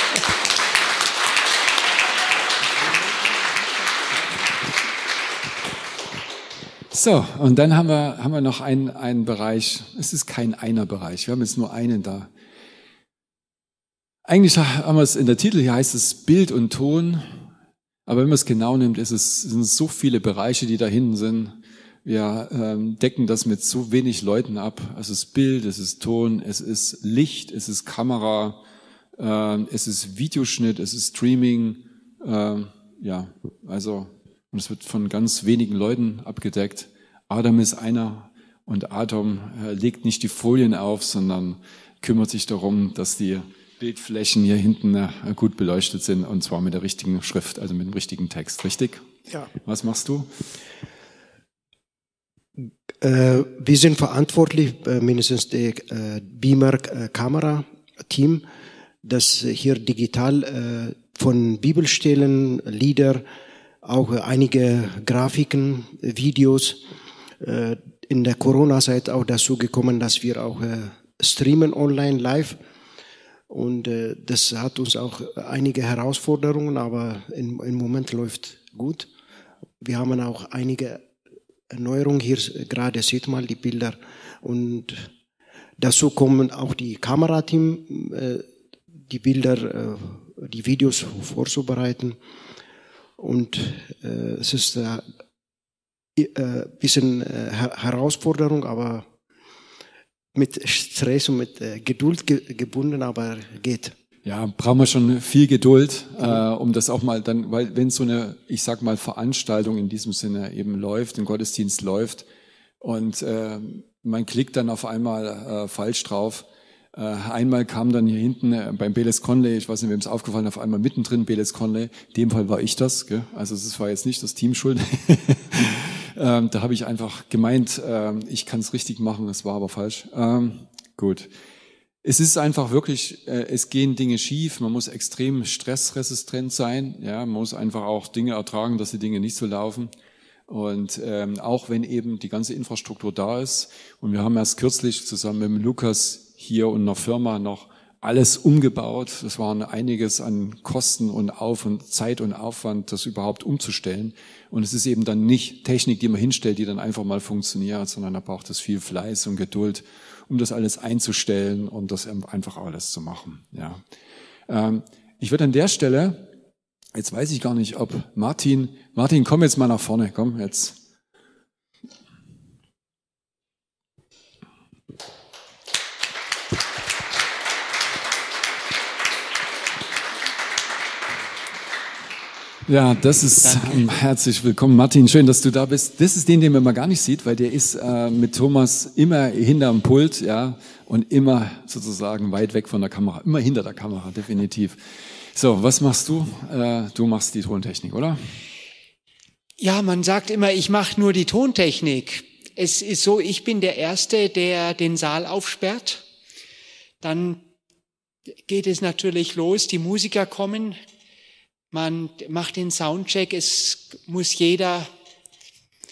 So, und dann haben wir, haben wir noch einen, einen Bereich. Es ist kein einer Bereich. Wir haben jetzt nur einen da. Eigentlich haben wir es in der Titel, hier heißt es Bild und Ton. Aber wenn man es genau nimmt, ist es, sind es so viele Bereiche, die da hinten sind. Wir ähm, decken das mit so wenig Leuten ab. Es ist Bild, es ist Ton, es ist Licht, es ist Kamera, äh, es ist Videoschnitt, es ist Streaming. Äh, ja, also und es wird von ganz wenigen Leuten abgedeckt. Adam ist einer und Adam äh, legt nicht die Folien auf, sondern kümmert sich darum, dass die Bildflächen hier hinten äh, gut beleuchtet sind und zwar mit der richtigen Schrift, also mit dem richtigen Text. Richtig? Ja. Was machst du? Äh, wir sind verantwortlich, äh, mindestens das äh, Beamer-Kamera-Team, das hier digital von Bibelstellen, Lieder, auch einige Grafiken, Videos. In der Corona-Zeit auch dazu gekommen, dass wir auch streamen online live. Und das hat uns auch einige Herausforderungen, aber im Moment läuft gut. Wir haben auch einige Erneuerungen hier, gerade sieht mal die Bilder. Und dazu kommen auch die Kamerateam, äh, die Bilder, äh, die Videos vorzubereiten. Und äh, es ist äh, äh, bisschen äh, Herausforderung, aber mit Stress und mit äh, Geduld ge gebunden, aber geht. Ja, brauchen wir schon viel Geduld, äh, um das auch mal dann, weil wenn so eine, ich sag mal, Veranstaltung in diesem Sinne eben läuft, ein Gottesdienst läuft und äh, man klickt dann auf einmal äh, falsch drauf, äh, einmal kam dann hier hinten äh, beim Beles Conley, ich weiß nicht, wem es aufgefallen, auf einmal mittendrin Beles Conley. In dem Fall war ich das. Gell? Also es war jetzt nicht das Team schuld. ähm, da habe ich einfach gemeint, ähm, ich kann es richtig machen, es war aber falsch. Ähm, gut. Es ist einfach wirklich, äh, es gehen Dinge schief, man muss extrem stressresistent sein, ja, man muss einfach auch Dinge ertragen, dass die Dinge nicht so laufen. Und ähm, auch wenn eben die ganze Infrastruktur da ist, und wir haben erst kürzlich zusammen mit Lukas hier und einer Firma noch alles umgebaut. Das waren einiges an Kosten und Auf und Zeit und Aufwand, das überhaupt umzustellen. Und es ist eben dann nicht Technik, die man hinstellt, die dann einfach mal funktioniert, sondern da braucht es viel Fleiß und Geduld, um das alles einzustellen und das einfach alles zu machen. Ja. Ähm, ich würde an der Stelle, jetzt weiß ich gar nicht, ob Martin, Martin, komm jetzt mal nach vorne, komm jetzt. Ja, das ist ähm, herzlich willkommen, Martin. Schön, dass du da bist. Das ist den, den man gar nicht sieht, weil der ist äh, mit Thomas immer hinterm Pult, ja, und immer sozusagen weit weg von der Kamera, immer hinter der Kamera, definitiv. So, was machst du? Äh, du machst die Tontechnik, oder? Ja, man sagt immer, ich mache nur die Tontechnik. Es ist so, ich bin der Erste, der den Saal aufsperrt. Dann geht es natürlich los, die Musiker kommen, man macht den Soundcheck, es muss jeder,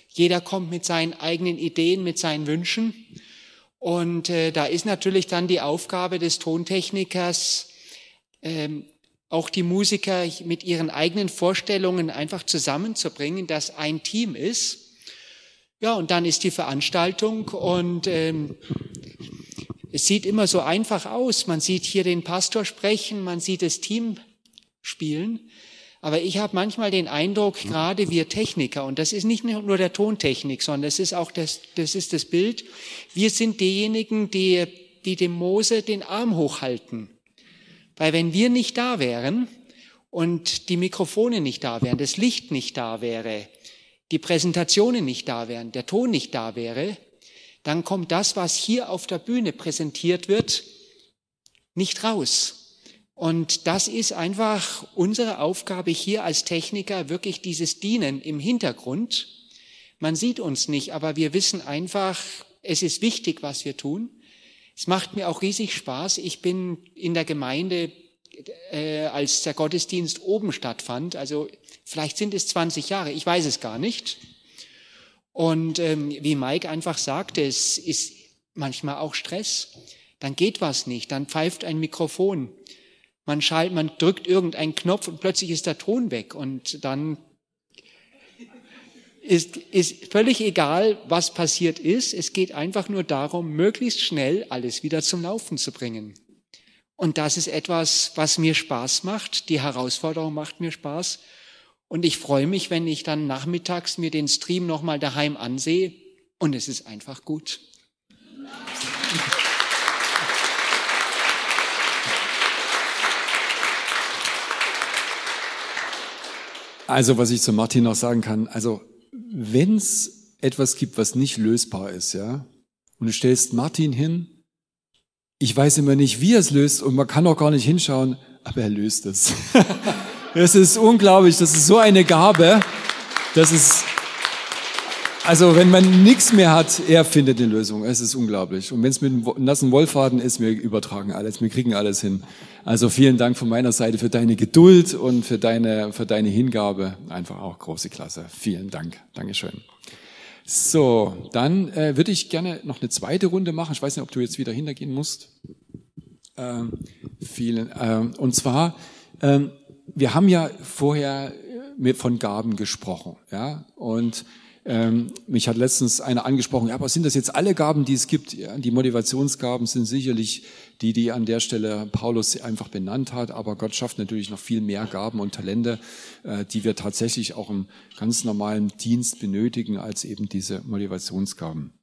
jeder kommt mit seinen eigenen Ideen, mit seinen Wünschen. Und äh, da ist natürlich dann die Aufgabe des Tontechnikers, ähm, auch die Musiker mit ihren eigenen Vorstellungen einfach zusammenzubringen, dass ein Team ist. Ja, und dann ist die Veranstaltung und ähm, es sieht immer so einfach aus. Man sieht hier den Pastor sprechen, man sieht das Team spielen. Aber ich habe manchmal den Eindruck, gerade wir Techniker, und das ist nicht nur der Tontechnik, sondern das ist auch das, das ist das Bild, wir sind diejenigen, die, die dem Mose den Arm hochhalten. Weil wenn wir nicht da wären und die Mikrofone nicht da wären, das Licht nicht da wäre, die Präsentationen nicht da wären, der Ton nicht da wäre, dann kommt das, was hier auf der Bühne präsentiert wird, nicht raus. Und das ist einfach unsere Aufgabe hier als Techniker, wirklich dieses Dienen im Hintergrund. Man sieht uns nicht, aber wir wissen einfach, es ist wichtig, was wir tun. Es macht mir auch riesig Spaß. Ich bin in der Gemeinde, äh, als der Gottesdienst oben stattfand, also vielleicht sind es 20 Jahre, ich weiß es gar nicht. Und ähm, wie Mike einfach sagte, es ist manchmal auch Stress. Dann geht was nicht, dann pfeift ein Mikrofon man schaltet, man drückt irgendeinen Knopf und plötzlich ist der Ton weg und dann ist, ist völlig egal, was passiert ist. Es geht einfach nur darum, möglichst schnell alles wieder zum Laufen zu bringen. Und das ist etwas, was mir Spaß macht. Die Herausforderung macht mir Spaß. Und ich freue mich, wenn ich dann nachmittags mir den Stream nochmal daheim ansehe. Und es ist einfach gut. Also, was ich zu Martin noch sagen kann, also, wenn es etwas gibt, was nicht lösbar ist, ja, und du stellst Martin hin, ich weiß immer nicht, wie er es löst und man kann auch gar nicht hinschauen, aber er löst es. Es ist unglaublich, das ist so eine Gabe, das ist, also wenn man nichts mehr hat, er findet eine Lösung. Es ist unglaublich. Und wenn es mit einem nassen Wollfaden ist, wir übertragen alles, wir kriegen alles hin. Also vielen Dank von meiner Seite für deine Geduld und für deine, für deine Hingabe. Einfach auch große Klasse. Vielen Dank. Dankeschön. So, dann äh, würde ich gerne noch eine zweite Runde machen. Ich weiß nicht, ob du jetzt wieder hintergehen musst. Ähm, vielen. Ähm, und zwar, ähm, wir haben ja vorher von Gaben gesprochen, ja, und ähm, mich hat letztens einer angesprochen, ja, aber sind das jetzt alle Gaben, die es gibt? Ja, die Motivationsgaben sind sicherlich die, die an der Stelle Paulus einfach benannt hat, aber Gott schafft natürlich noch viel mehr Gaben und Talente, äh, die wir tatsächlich auch im ganz normalen Dienst benötigen, als eben diese Motivationsgaben.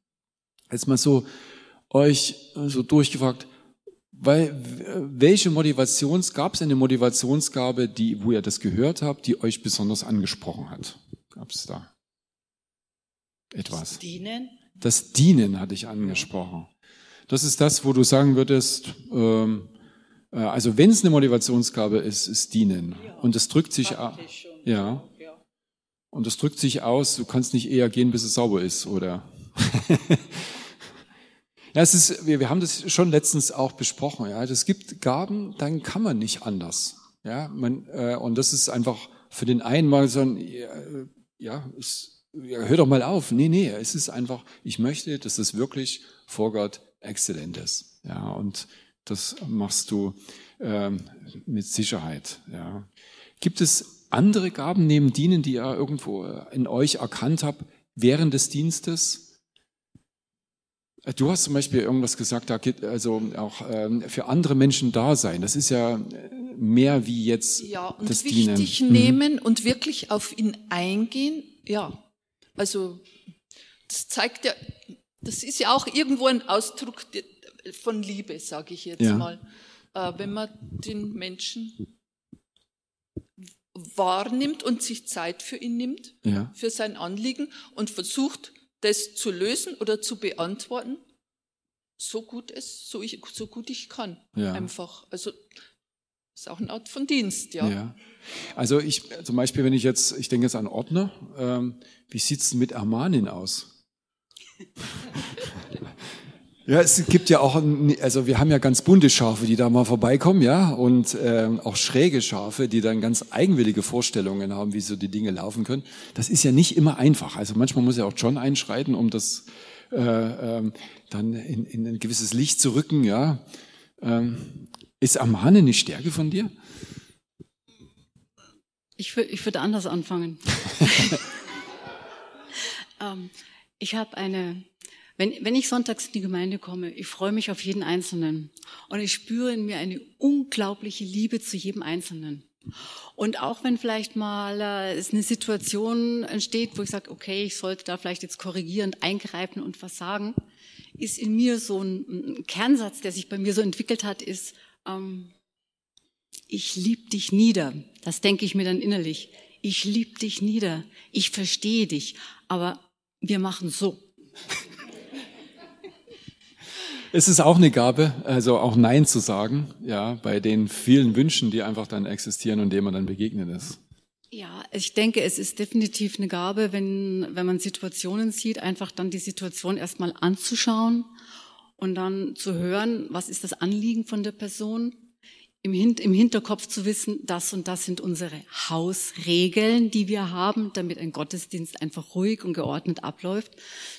Jetzt mal so euch so durchgefragt, weil, welche Motivations, gab es eine Motivationsgabe, die, wo ihr das gehört habt, die euch besonders angesprochen hat? Gab es da? Etwas. Das Dienen? Das Dienen hatte ich angesprochen. Das ist das, wo du sagen würdest, ähm, äh, also wenn es eine Motivationsgabe ist, ist Dienen. Und das drückt sich, aus. ja. Und das drückt sich aus, du kannst nicht eher gehen, bis es sauber ist, oder? ja, es ist, wir, wir haben das schon letztens auch besprochen, ja. Es gibt Gaben, dann kann man nicht anders. Ja, man, äh, und das ist einfach für den einen mal so ein, ja, ist, ja, hör doch mal auf. Nee, nee, es ist einfach, ich möchte, dass es wirklich vor Gott exzellent ist. Ja, und das machst du ähm, mit Sicherheit. Ja. Gibt es andere Gaben neben Dienen, die ihr irgendwo in euch erkannt habt während des Dienstes? Du hast zum Beispiel irgendwas gesagt, da geht also auch ähm, für andere Menschen da sein. Das ist ja mehr wie jetzt ja, und das wichtig Dienen. Mhm. nehmen mhm. und wirklich auf ihn eingehen. Ja, also das zeigt ja, das ist ja auch irgendwo ein Ausdruck von Liebe, sage ich jetzt ja. mal. Äh, wenn man den Menschen wahrnimmt und sich Zeit für ihn nimmt, ja. für sein Anliegen und versucht, das zu lösen oder zu beantworten, so gut es, so, ich, so gut ich kann. Ja. Einfach. Also ist auch eine Art von Dienst, ja. Also ich zum Beispiel, wenn ich jetzt, ich denke jetzt an Ordner, ähm, wie denn mit Ermanen aus? ja, es gibt ja auch, also wir haben ja ganz bunte Schafe, die da mal vorbeikommen, ja, und ähm, auch schräge Schafe, die dann ganz eigenwillige Vorstellungen haben, wie so die Dinge laufen können. Das ist ja nicht immer einfach. Also manchmal muss ja auch John einschreiten, um das äh, ähm, dann in, in ein gewisses Licht zu rücken, ja. Ähm, ist Amane eine Stärke von dir? Ich, ich würde anders anfangen. ähm, ich habe eine, wenn, wenn ich sonntags in die Gemeinde komme, ich freue mich auf jeden Einzelnen. Und ich spüre in mir eine unglaubliche Liebe zu jedem Einzelnen. Und auch wenn vielleicht mal äh, es eine Situation entsteht, wo ich sage, okay, ich sollte da vielleicht jetzt korrigierend eingreifen und was sagen, ist in mir so ein, ein Kernsatz, der sich bei mir so entwickelt hat, ist, ähm, ich lieb dich nieder. Das denke ich mir dann innerlich. Ich lieb dich nieder. Ich verstehe dich. Aber wir machen so. Es ist auch eine Gabe, also auch Nein zu sagen, ja, bei den vielen Wünschen, die einfach dann existieren und denen man dann begegnet ist. Ja, ich denke, es ist definitiv eine Gabe, wenn, wenn man Situationen sieht, einfach dann die Situation erstmal anzuschauen und dann zu hören, was ist das Anliegen von der Person, im, Hin im Hinterkopf zu wissen, das und das sind unsere Hausregeln, die wir haben, damit ein Gottesdienst einfach ruhig und geordnet abläuft.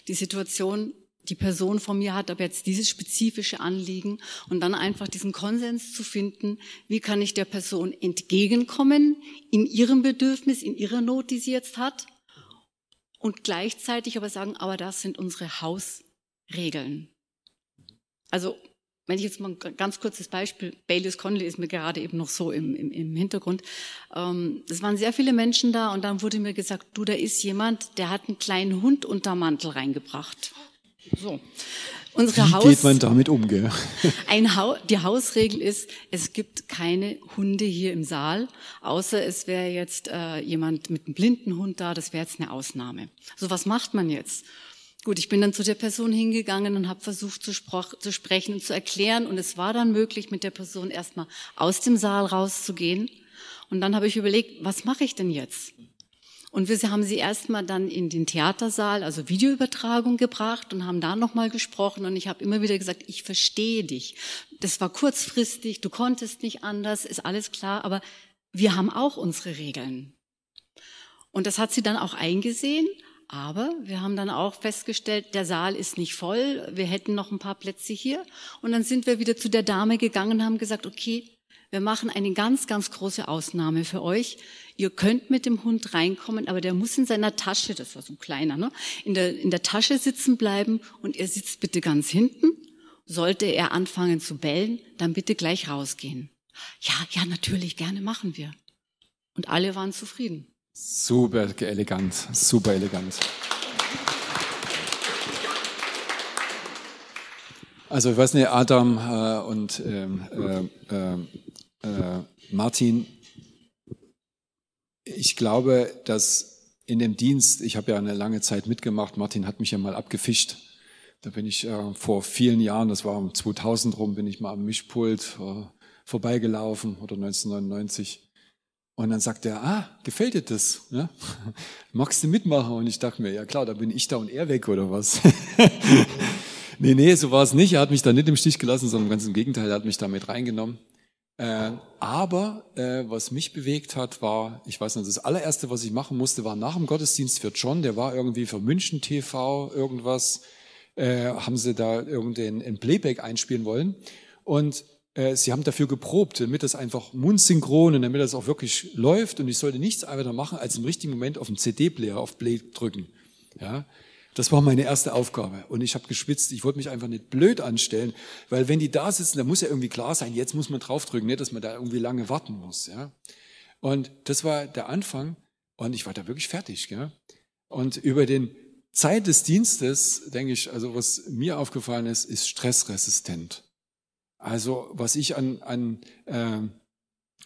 Die Situation die Person von mir hat aber jetzt dieses spezifische Anliegen und dann einfach diesen Konsens zu finden, wie kann ich der Person entgegenkommen in ihrem Bedürfnis, in ihrer Not, die sie jetzt hat und gleichzeitig aber sagen, aber das sind unsere Hausregeln. Also wenn ich jetzt mal ein ganz kurzes Beispiel, Baylis Conley ist mir gerade eben noch so im, im, im Hintergrund. Ähm, es waren sehr viele Menschen da und dann wurde mir gesagt, du, da ist jemand, der hat einen kleinen Hund unter Mantel reingebracht. So. Unsere Wie Haus, geht man damit um? Gell? Ein ha die Hausregel ist, es gibt keine Hunde hier im Saal, außer es wäre jetzt äh, jemand mit einem blinden Hund da, das wäre jetzt eine Ausnahme. So, was macht man jetzt? Gut, ich bin dann zu der Person hingegangen und habe versucht zu, zu, sprechen und zu erklären. Und es war dann möglich, mit der Person erstmal aus dem Saal rauszugehen. Und dann habe ich überlegt, was mache ich denn jetzt? Und wir haben sie erstmal dann in den Theatersaal, also Videoübertragung gebracht und haben da nochmal gesprochen. Und ich habe immer wieder gesagt, ich verstehe dich. Das war kurzfristig, du konntest nicht anders, ist alles klar, aber wir haben auch unsere Regeln. Und das hat sie dann auch eingesehen. Aber wir haben dann auch festgestellt, der Saal ist nicht voll, wir hätten noch ein paar Plätze hier. Und dann sind wir wieder zu der Dame gegangen und haben gesagt, okay, wir machen eine ganz, ganz große Ausnahme für euch. Ihr könnt mit dem Hund reinkommen, aber der muss in seiner Tasche, das war so ein kleiner, ne, in der, in der Tasche sitzen bleiben und ihr sitzt bitte ganz hinten. Sollte er anfangen zu bellen, dann bitte gleich rausgehen. Ja, ja, natürlich, gerne machen wir. Und alle waren zufrieden. Super elegant, super elegant. Also ich weiß nicht, Adam äh, und ähm, äh, äh, äh, Martin, ich glaube, dass in dem Dienst, ich habe ja eine lange Zeit mitgemacht, Martin hat mich ja mal abgefischt. Da bin ich äh, vor vielen Jahren, das war um 2000 rum, bin ich mal am Mischpult äh, vorbeigelaufen oder 1999. Und dann sagt er, ah, gefällt dir das? Ja? Magst du mitmachen? Und ich dachte mir, ja klar, da bin ich da und er weg oder was? nee, nee, so war es nicht. Er hat mich da nicht im Stich gelassen, sondern ganz im Gegenteil, er hat mich da mit reingenommen. Äh, aber äh, was mich bewegt hat, war, ich weiß nicht, das allererste, was ich machen musste, war nach dem Gottesdienst für John, der war irgendwie für München TV irgendwas, äh, haben sie da irgendein Playback einspielen wollen. Und sie haben dafür geprobt, damit das einfach mundsynchron und damit das auch wirklich läuft. Und ich sollte nichts weiter machen, als im richtigen Moment auf den CD-Player, auf Play drücken. Ja, das war meine erste Aufgabe. Und ich habe geschwitzt. Ich wollte mich einfach nicht blöd anstellen, weil wenn die da sitzen, dann muss ja irgendwie klar sein, jetzt muss man draufdrücken, nicht, dass man da irgendwie lange warten muss. Ja. Und das war der Anfang. Und ich war da wirklich fertig. Gell? Und über den Zeit des Dienstes, denke ich, also was mir aufgefallen ist, ist stressresistent. Also was ich an, an, äh,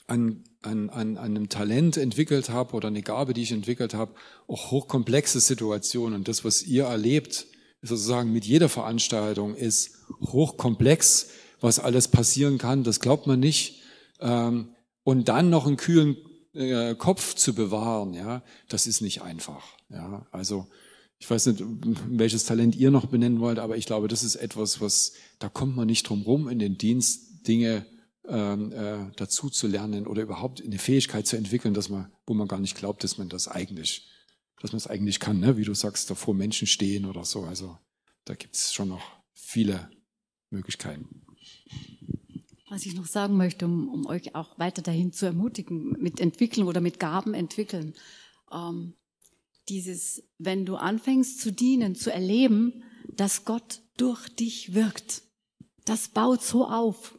an, an, an, einem Talent entwickelt habe oder eine Gabe, die ich entwickelt habe, auch hochkomplexe Situationen. Und das, was ihr erlebt, sozusagen mit jeder Veranstaltung, ist hochkomplex, was alles passieren kann. Das glaubt man nicht. Ähm, und dann noch einen kühlen äh, Kopf zu bewahren, ja, das ist nicht einfach. Ja, also ich weiß nicht, welches Talent ihr noch benennen wollt, aber ich glaube, das ist etwas, was, da kommt man nicht drum rum, in den Dienst Dinge ähm, äh, dazu zu lernen oder überhaupt eine Fähigkeit zu entwickeln, dass man, wo man gar nicht glaubt, dass man das eigentlich, dass man es eigentlich kann, ne? wie du sagst, da vor Menschen stehen oder so. Also da gibt es schon noch viele Möglichkeiten. Was ich noch sagen möchte, um, um euch auch weiter dahin zu ermutigen, mit entwickeln oder mit Gaben entwickeln. Ähm, dieses, wenn du anfängst zu dienen, zu erleben, dass Gott durch dich wirkt. Das baut so auf.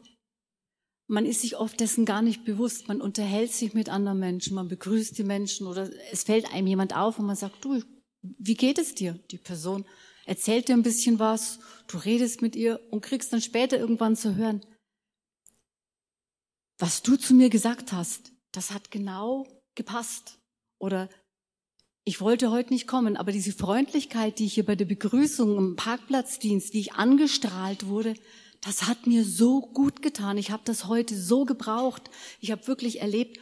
man ist sich oft dessen gar nicht bewusst. Man unterhält sich mit anderen Menschen, man begrüßt die Menschen oder es fällt einem jemand auf und man sagt, du, wie geht es dir? Die Person erzählt dir ein bisschen was, du redest mit ihr und kriegst dann später irgendwann zu hören, was du zu mir gesagt hast, das hat genau gepasst. Oder ich wollte heute nicht kommen, aber diese Freundlichkeit, die ich hier bei der Begrüßung im Parkplatzdienst, wie ich angestrahlt wurde, das hat mir so gut getan. Ich habe das heute so gebraucht. Ich habe wirklich erlebt,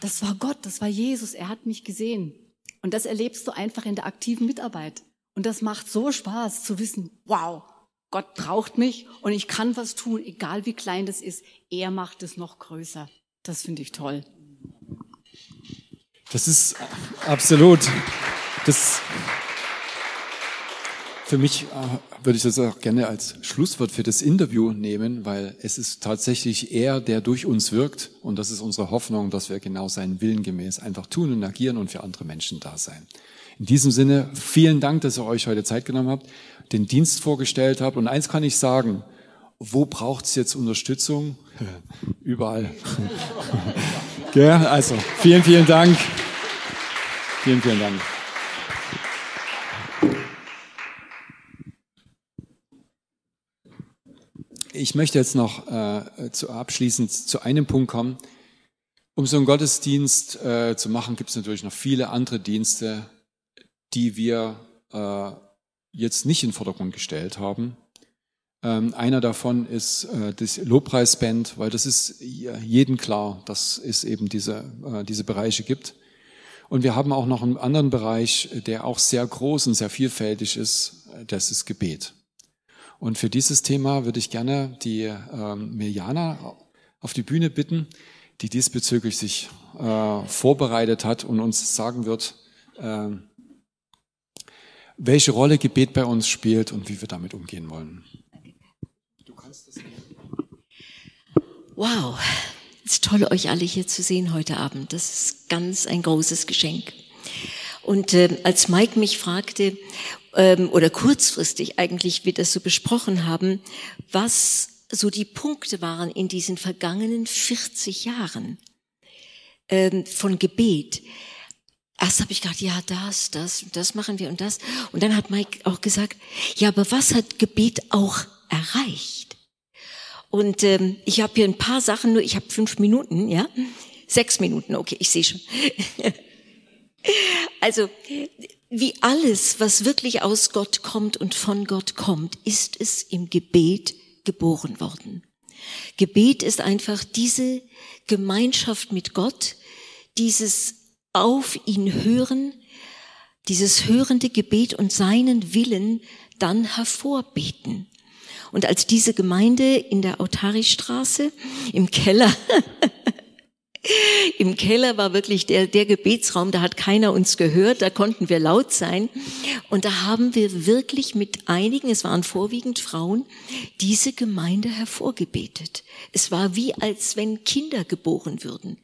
das war Gott, das war Jesus, er hat mich gesehen. Und das erlebst du einfach in der aktiven Mitarbeit. Und das macht so Spaß zu wissen, wow, Gott braucht mich und ich kann was tun, egal wie klein das ist. Er macht es noch größer. Das finde ich toll. Das ist absolut. Das für mich äh, würde ich das auch gerne als Schlusswort für das Interview nehmen, weil es ist tatsächlich er, der durch uns wirkt. Und das ist unsere Hoffnung, dass wir genau seinen Willen gemäß einfach tun und agieren und für andere Menschen da sein. In diesem Sinne, vielen Dank, dass ihr euch heute Zeit genommen habt, den Dienst vorgestellt habt. Und eins kann ich sagen, wo braucht es jetzt Unterstützung? Überall. ja, also, vielen, vielen Dank. Vielen, vielen Dank. Ich möchte jetzt noch äh, zu, abschließend zu einem Punkt kommen. Um so einen Gottesdienst äh, zu machen, gibt es natürlich noch viele andere Dienste, die wir äh, jetzt nicht in den Vordergrund gestellt haben. Ähm, einer davon ist äh, das Lobpreisband, weil das ist jedem klar, dass es eben diese, äh, diese Bereiche gibt. Und wir haben auch noch einen anderen Bereich, der auch sehr groß und sehr vielfältig ist, das ist Gebet. Und für dieses Thema würde ich gerne die ähm, Mirjana auf die Bühne bitten, die diesbezüglich sich äh, vorbereitet hat und uns sagen wird, äh, welche Rolle Gebet bei uns spielt und wie wir damit umgehen wollen. Wow, es ist toll, euch alle hier zu sehen heute Abend. Das ist ganz ein großes Geschenk. Und äh, als Mike mich fragte, ähm, oder kurzfristig eigentlich wir das so besprochen haben, was so die Punkte waren in diesen vergangenen 40 Jahren ähm, von Gebet. Erst habe ich gedacht, ja, das, das, das machen wir und das. Und dann hat Mike auch gesagt, ja, aber was hat Gebet auch erreicht? Und ähm, ich habe hier ein paar Sachen, nur ich habe fünf Minuten, ja, sechs Minuten, okay, ich sehe schon. also wie alles, was wirklich aus Gott kommt und von Gott kommt, ist es im Gebet geboren worden. Gebet ist einfach diese Gemeinschaft mit Gott, dieses auf ihn hören, dieses hörende Gebet und seinen Willen dann hervorbeten. Und als diese Gemeinde in der Autaristraße im Keller Im Keller war wirklich der, der Gebetsraum, da hat keiner uns gehört, da konnten wir laut sein. Und da haben wir wirklich mit einigen, es waren vorwiegend Frauen, diese Gemeinde hervorgebetet. Es war wie als wenn Kinder geboren würden.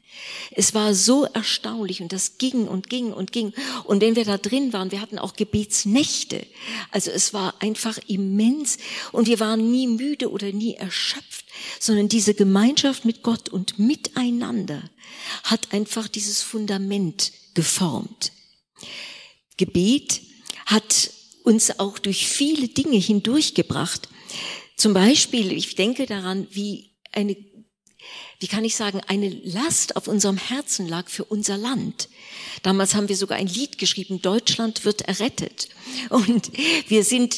Es war so erstaunlich und das ging und ging und ging. Und wenn wir da drin waren, wir hatten auch Gebetsnächte. Also es war einfach immens und wir waren nie müde oder nie erschöpft, sondern diese Gemeinschaft mit Gott und miteinander hat einfach dieses Fundament geformt. Gebet hat uns auch durch viele Dinge hindurchgebracht. Zum Beispiel, ich denke daran, wie eine wie kann ich sagen, eine Last auf unserem Herzen lag für unser Land. Damals haben wir sogar ein Lied geschrieben, Deutschland wird errettet. Und wir sind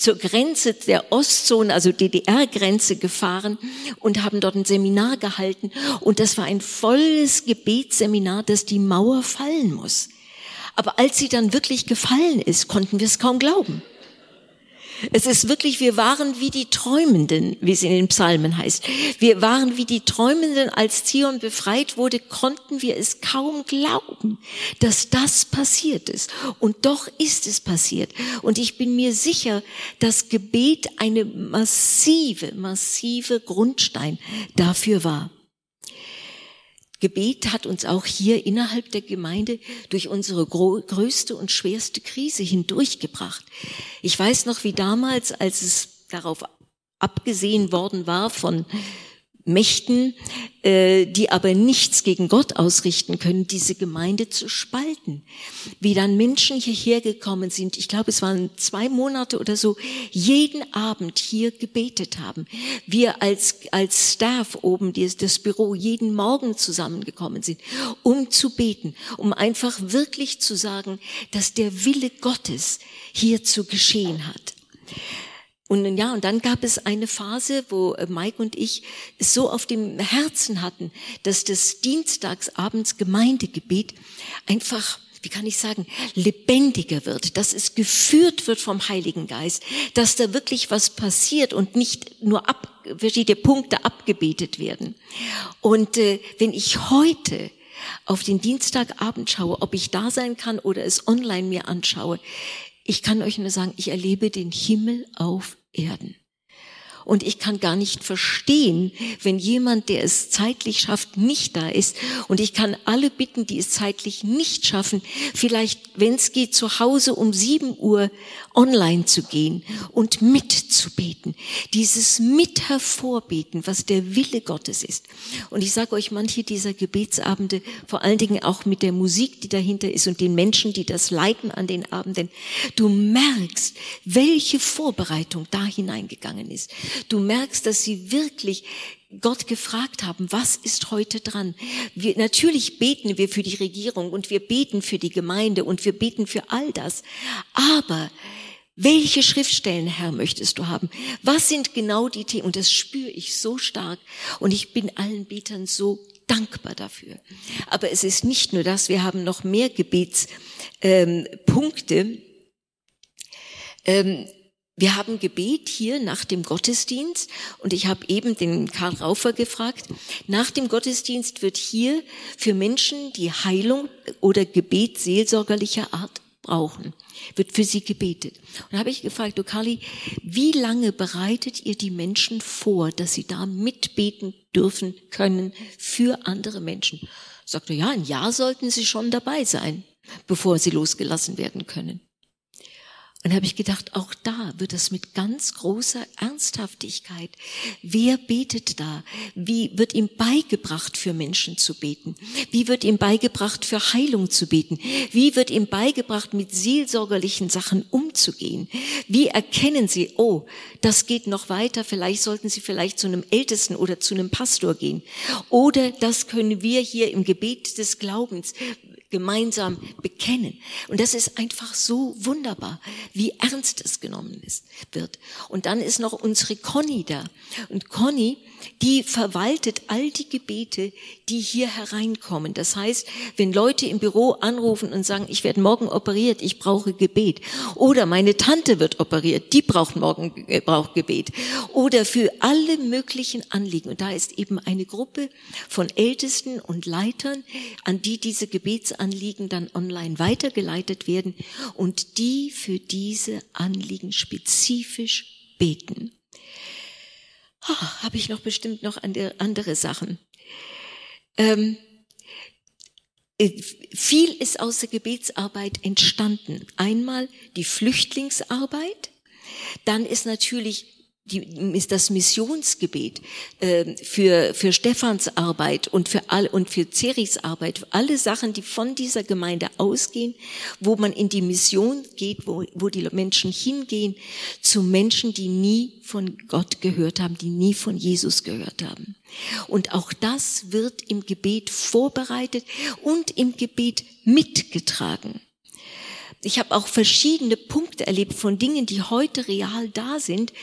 zur Grenze der Ostzone, also DDR-Grenze gefahren und haben dort ein Seminar gehalten. Und das war ein volles Gebetsseminar, dass die Mauer fallen muss. Aber als sie dann wirklich gefallen ist, konnten wir es kaum glauben. Es ist wirklich, wir waren wie die Träumenden, wie es in den Psalmen heißt. Wir waren wie die Träumenden, als Zion befreit wurde, konnten wir es kaum glauben, dass das passiert ist. Und doch ist es passiert. Und ich bin mir sicher, dass Gebet eine massive, massive Grundstein dafür war. Gebet hat uns auch hier innerhalb der Gemeinde durch unsere größte und schwerste Krise hindurchgebracht. Ich weiß noch, wie damals, als es darauf abgesehen worden war von Mächten, äh, die aber nichts gegen Gott ausrichten können, diese Gemeinde zu spalten. Wie dann Menschen hierher gekommen sind, ich glaube, es waren zwei Monate oder so, jeden Abend hier gebetet haben. Wir als, als Staff oben, das Büro, jeden Morgen zusammengekommen sind, um zu beten, um einfach wirklich zu sagen, dass der Wille Gottes hier zu geschehen hat. Und ja, und dann gab es eine Phase, wo äh, Mike und ich es so auf dem Herzen hatten, dass das Dienstagsabends Gemeindegebet einfach wie kann ich sagen, lebendiger wird, dass es geführt wird vom Heiligen Geist, dass da wirklich was passiert und nicht nur ab, verschiedene Punkte abgebetet werden. Und äh, wenn ich heute auf den Dienstagabend schaue, ob ich da sein kann oder es online mir anschaue, ich kann euch nur sagen, ich erlebe den Himmel auf Erden. Und ich kann gar nicht verstehen, wenn jemand, der es zeitlich schafft, nicht da ist. Und ich kann alle bitten, die es zeitlich nicht schaffen, vielleicht, wenn es geht, zu Hause um sieben Uhr online zu gehen und mitzubeten. Dieses mit hervorbeten, was der Wille Gottes ist. Und ich sage euch, manche dieser Gebetsabende, vor allen Dingen auch mit der Musik, die dahinter ist und den Menschen, die das leiten an den Abenden, du merkst, welche Vorbereitung da hineingegangen ist. Du merkst, dass sie wirklich Gott gefragt haben, was ist heute dran? Wir, natürlich beten wir für die Regierung und wir beten für die Gemeinde und wir beten für all das. Aber welche Schriftstellen, Herr, möchtest du haben? Was sind genau die Themen? Und das spüre ich so stark. Und ich bin allen Betern so dankbar dafür. Aber es ist nicht nur das, wir haben noch mehr Gebetspunkte. Ähm, ähm, wir haben Gebet hier nach dem Gottesdienst und ich habe eben den Karl Raufer gefragt. Nach dem Gottesdienst wird hier für Menschen, die Heilung oder Gebet seelsorgerlicher Art brauchen, wird für sie gebetet. Und da habe ich gefragt, du Kali, wie lange bereitet ihr die Menschen vor, dass sie da mitbeten dürfen können für andere Menschen? Sagte, ja, ein Jahr sollten sie schon dabei sein, bevor sie losgelassen werden können. Und habe ich gedacht, auch da wird es mit ganz großer Ernsthaftigkeit. Wer betet da? Wie wird ihm beigebracht, für Menschen zu beten? Wie wird ihm beigebracht, für Heilung zu beten? Wie wird ihm beigebracht, mit seelsorgerlichen Sachen umzugehen? Wie erkennen Sie, oh, das geht noch weiter, vielleicht sollten Sie vielleicht zu einem Ältesten oder zu einem Pastor gehen? Oder das können wir hier im Gebet des Glaubens gemeinsam bekennen. Und das ist einfach so wunderbar, wie ernst es genommen ist, wird. Und dann ist noch unsere Conny da. Und Conny, die verwaltet all die Gebete, die hier hereinkommen. Das heißt, wenn Leute im Büro anrufen und sagen, ich werde morgen operiert, ich brauche Gebet. Oder meine Tante wird operiert, die braucht morgen, äh, braucht Gebet. Oder für alle möglichen Anliegen. Und da ist eben eine Gruppe von Ältesten und Leitern, an die diese Gebets Anliegen dann online weitergeleitet werden und die für diese Anliegen spezifisch beten. Oh, Habe ich noch bestimmt noch andere Sachen. Ähm, äh, viel ist aus der Gebetsarbeit entstanden. Einmal die Flüchtlingsarbeit, dann ist natürlich die, ist das Missionsgebet äh, für, für Stephans Arbeit und für, all, und für Ceris Arbeit, alle Sachen, die von dieser Gemeinde ausgehen, wo man in die Mission geht, wo, wo die Menschen hingehen, zu Menschen, die nie von Gott gehört haben, die nie von Jesus gehört haben. Und auch das wird im Gebet vorbereitet und im Gebet mitgetragen ich habe auch verschiedene Punkte erlebt von Dingen, die heute real da sind,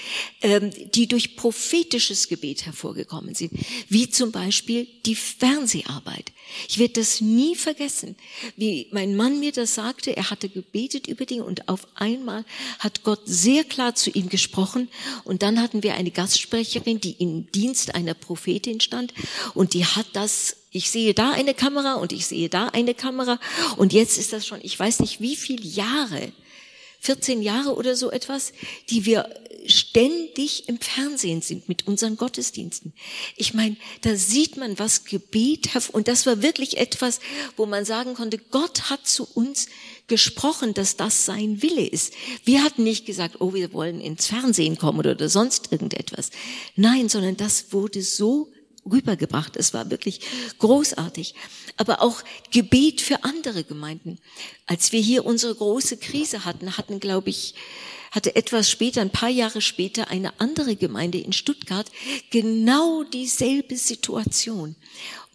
ähm, die durch prophetisches Gebet hervorgekommen sind, wie zum Beispiel die Fernseharbeit. Ich werde das nie vergessen, wie mein Mann mir das sagte. Er hatte gebetet über Dinge und auf einmal hat Gott sehr klar zu ihm gesprochen. Und dann hatten wir eine Gastsprecherin, die im Dienst einer Prophetin stand und die hat das ich sehe da eine Kamera und ich sehe da eine Kamera und jetzt ist das schon, ich weiß nicht wie viele Jahre, 14 Jahre oder so etwas, die wir ständig im Fernsehen sind mit unseren Gottesdiensten. Ich meine, da sieht man, was Gebet und das war wirklich etwas, wo man sagen konnte, Gott hat zu uns gesprochen, dass das sein Wille ist. Wir hatten nicht gesagt, oh, wir wollen ins Fernsehen kommen oder sonst irgendetwas. Nein, sondern das wurde so rübergebracht. Es war wirklich großartig. Aber auch Gebet für andere Gemeinden. Als wir hier unsere große Krise hatten, hatten, glaube ich, hatte etwas später, ein paar Jahre später, eine andere Gemeinde in Stuttgart genau dieselbe Situation.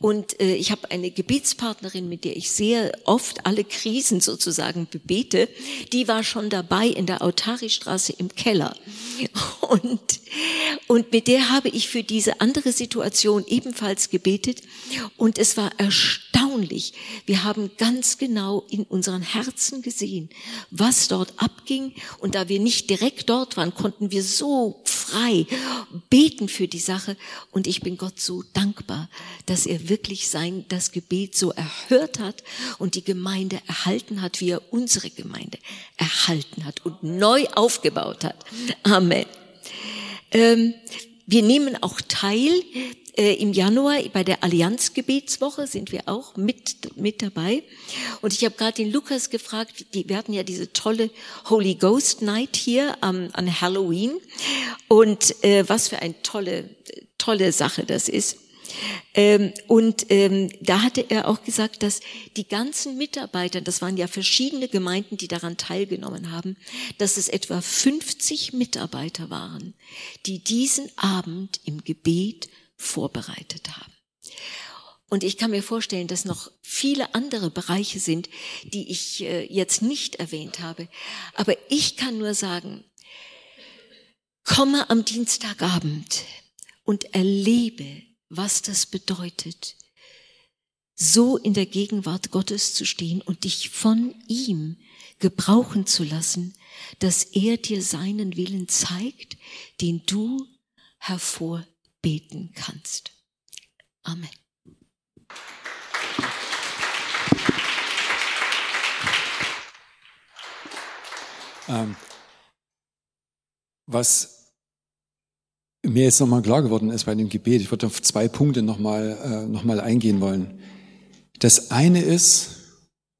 Und äh, ich habe eine Gebetspartnerin, mit der ich sehr oft alle Krisen sozusagen bebete. Die war schon dabei in der Autari-Straße im Keller. Und, und mit der habe ich für diese andere Situation ebenfalls gebetet. Und es war erstaunlich. Wir haben ganz genau in unseren Herzen gesehen, was dort abging. Und da wir nicht direkt dort waren, konnten wir so frei beten für die Sache. Und ich bin Gott so dankbar, dass er wirklich sein, das Gebet so erhört hat und die Gemeinde erhalten hat, wie er unsere Gemeinde erhalten hat und neu aufgebaut hat. Amen. Ähm, wir nehmen auch teil äh, im Januar bei der Allianzgebetswoche sind wir auch mit mit dabei. Und ich habe gerade den Lukas gefragt die, wir hatten ja diese tolle Holy Ghost Night hier ähm, an Halloween. Und äh, was für eine tolle tolle Sache das ist. Ähm, und ähm, da hatte er auch gesagt, dass die ganzen Mitarbeiter, das waren ja verschiedene Gemeinden, die daran teilgenommen haben, dass es etwa 50 Mitarbeiter waren, die diesen Abend im Gebet vorbereitet haben. Und ich kann mir vorstellen, dass noch viele andere Bereiche sind, die ich äh, jetzt nicht erwähnt habe. Aber ich kann nur sagen, komme am Dienstagabend und erlebe was das bedeutet, so in der Gegenwart Gottes zu stehen und dich von ihm gebrauchen zu lassen, dass er dir seinen Willen zeigt, den du hervorbeten kannst. Amen. Ähm, was mir jetzt nochmal klar geworden ist bei dem Gebet, ich würde auf zwei Punkte nochmal äh, noch eingehen wollen. Das eine ist,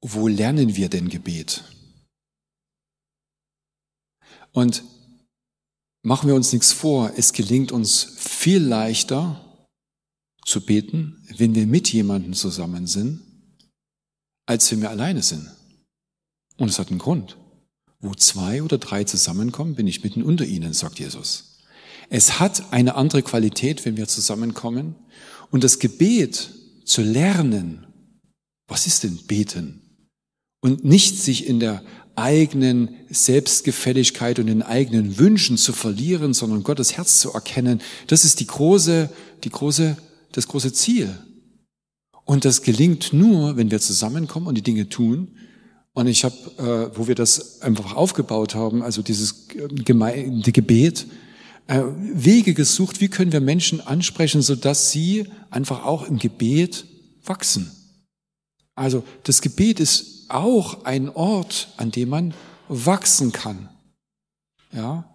wo lernen wir denn Gebet? Und machen wir uns nichts vor, es gelingt uns viel leichter zu beten, wenn wir mit jemandem zusammen sind, als wenn wir alleine sind. Und es hat einen Grund. Wo zwei oder drei zusammenkommen, bin ich mitten unter ihnen, sagt Jesus. Es hat eine andere Qualität, wenn wir zusammenkommen. Und das Gebet zu lernen, was ist denn beten? Und nicht sich in der eigenen Selbstgefälligkeit und den eigenen Wünschen zu verlieren, sondern Gottes Herz zu erkennen, das ist die große, die große, das große Ziel. Und das gelingt nur, wenn wir zusammenkommen und die Dinge tun. Und ich habe, äh, wo wir das einfach aufgebaut haben, also dieses gemeinde Gebet, äh, Wege gesucht, wie können wir Menschen ansprechen, sodass sie einfach auch im Gebet wachsen. Also das Gebet ist auch ein Ort, an dem man wachsen kann. Ja.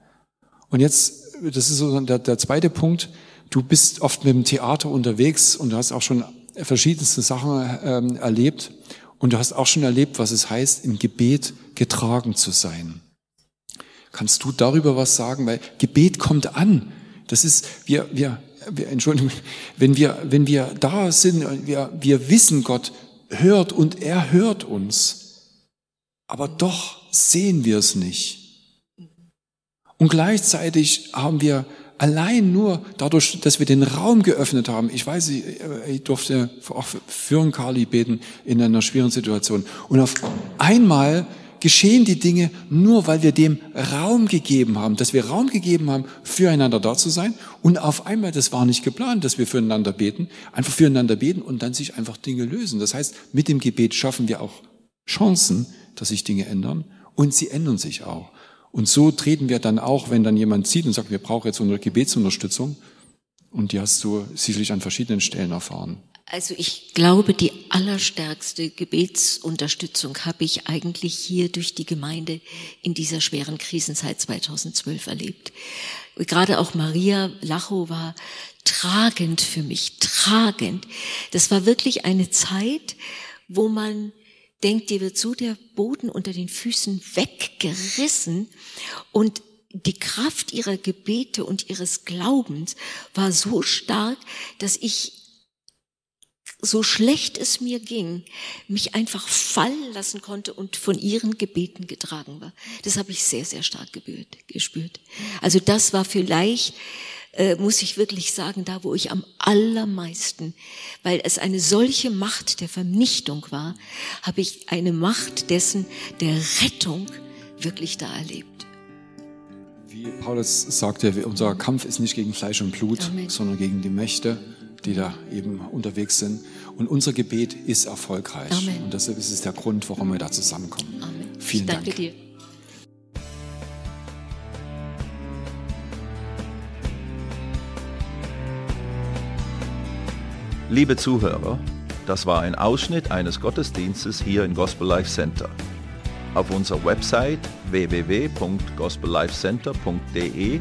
Und jetzt, das ist so der, der zweite Punkt. Du bist oft mit dem Theater unterwegs und du hast auch schon verschiedenste Sachen ähm, erlebt und du hast auch schon erlebt, was es heißt, im Gebet getragen zu sein. Kannst du darüber was sagen? Weil Gebet kommt an. Das ist, wir, wir, wir Entschuldigung, wenn wir, wenn wir da sind, wir, wir wissen, Gott hört und er hört uns. Aber doch sehen wir es nicht. Und gleichzeitig haben wir allein nur dadurch, dass wir den Raum geöffnet haben. Ich weiß, ich, ich durfte auch für Carly beten in einer schweren Situation. Und auf einmal geschehen die Dinge nur, weil wir dem Raum gegeben haben, dass wir Raum gegeben haben, füreinander da zu sein. Und auf einmal, das war nicht geplant, dass wir füreinander beten, einfach füreinander beten und dann sich einfach Dinge lösen. Das heißt, mit dem Gebet schaffen wir auch Chancen, dass sich Dinge ändern und sie ändern sich auch. Und so treten wir dann auch, wenn dann jemand sieht und sagt, wir brauchen jetzt unsere Gebetsunterstützung, und die hast du sicherlich an verschiedenen Stellen erfahren. Also ich glaube, die allerstärkste Gebetsunterstützung habe ich eigentlich hier durch die Gemeinde in dieser schweren Krisenzeit 2012 erlebt. Gerade auch Maria Lacho war tragend für mich, tragend. Das war wirklich eine Zeit, wo man denkt, dir wird so der Boden unter den Füßen weggerissen und die Kraft ihrer Gebete und ihres Glaubens war so stark, dass ich so schlecht es mir ging, mich einfach fallen lassen konnte und von ihren Gebeten getragen war. Das habe ich sehr, sehr stark gespürt. Also das war vielleicht, äh, muss ich wirklich sagen, da, wo ich am allermeisten, weil es eine solche Macht der Vernichtung war, habe ich eine Macht dessen, der Rettung wirklich da erlebt. Wie Paulus sagte, unser Kampf ist nicht gegen Fleisch und Blut, Amen. sondern gegen die Mächte, die da eben unterwegs sind. Und unser Gebet ist erfolgreich. Amen. Und deshalb ist es der Grund, warum wir da zusammenkommen. Amen. Vielen ich danke Dank. dir. Liebe Zuhörer, das war ein Ausschnitt eines Gottesdienstes hier im Gospel Life Center. Auf unserer Website www.gospellifecenter.de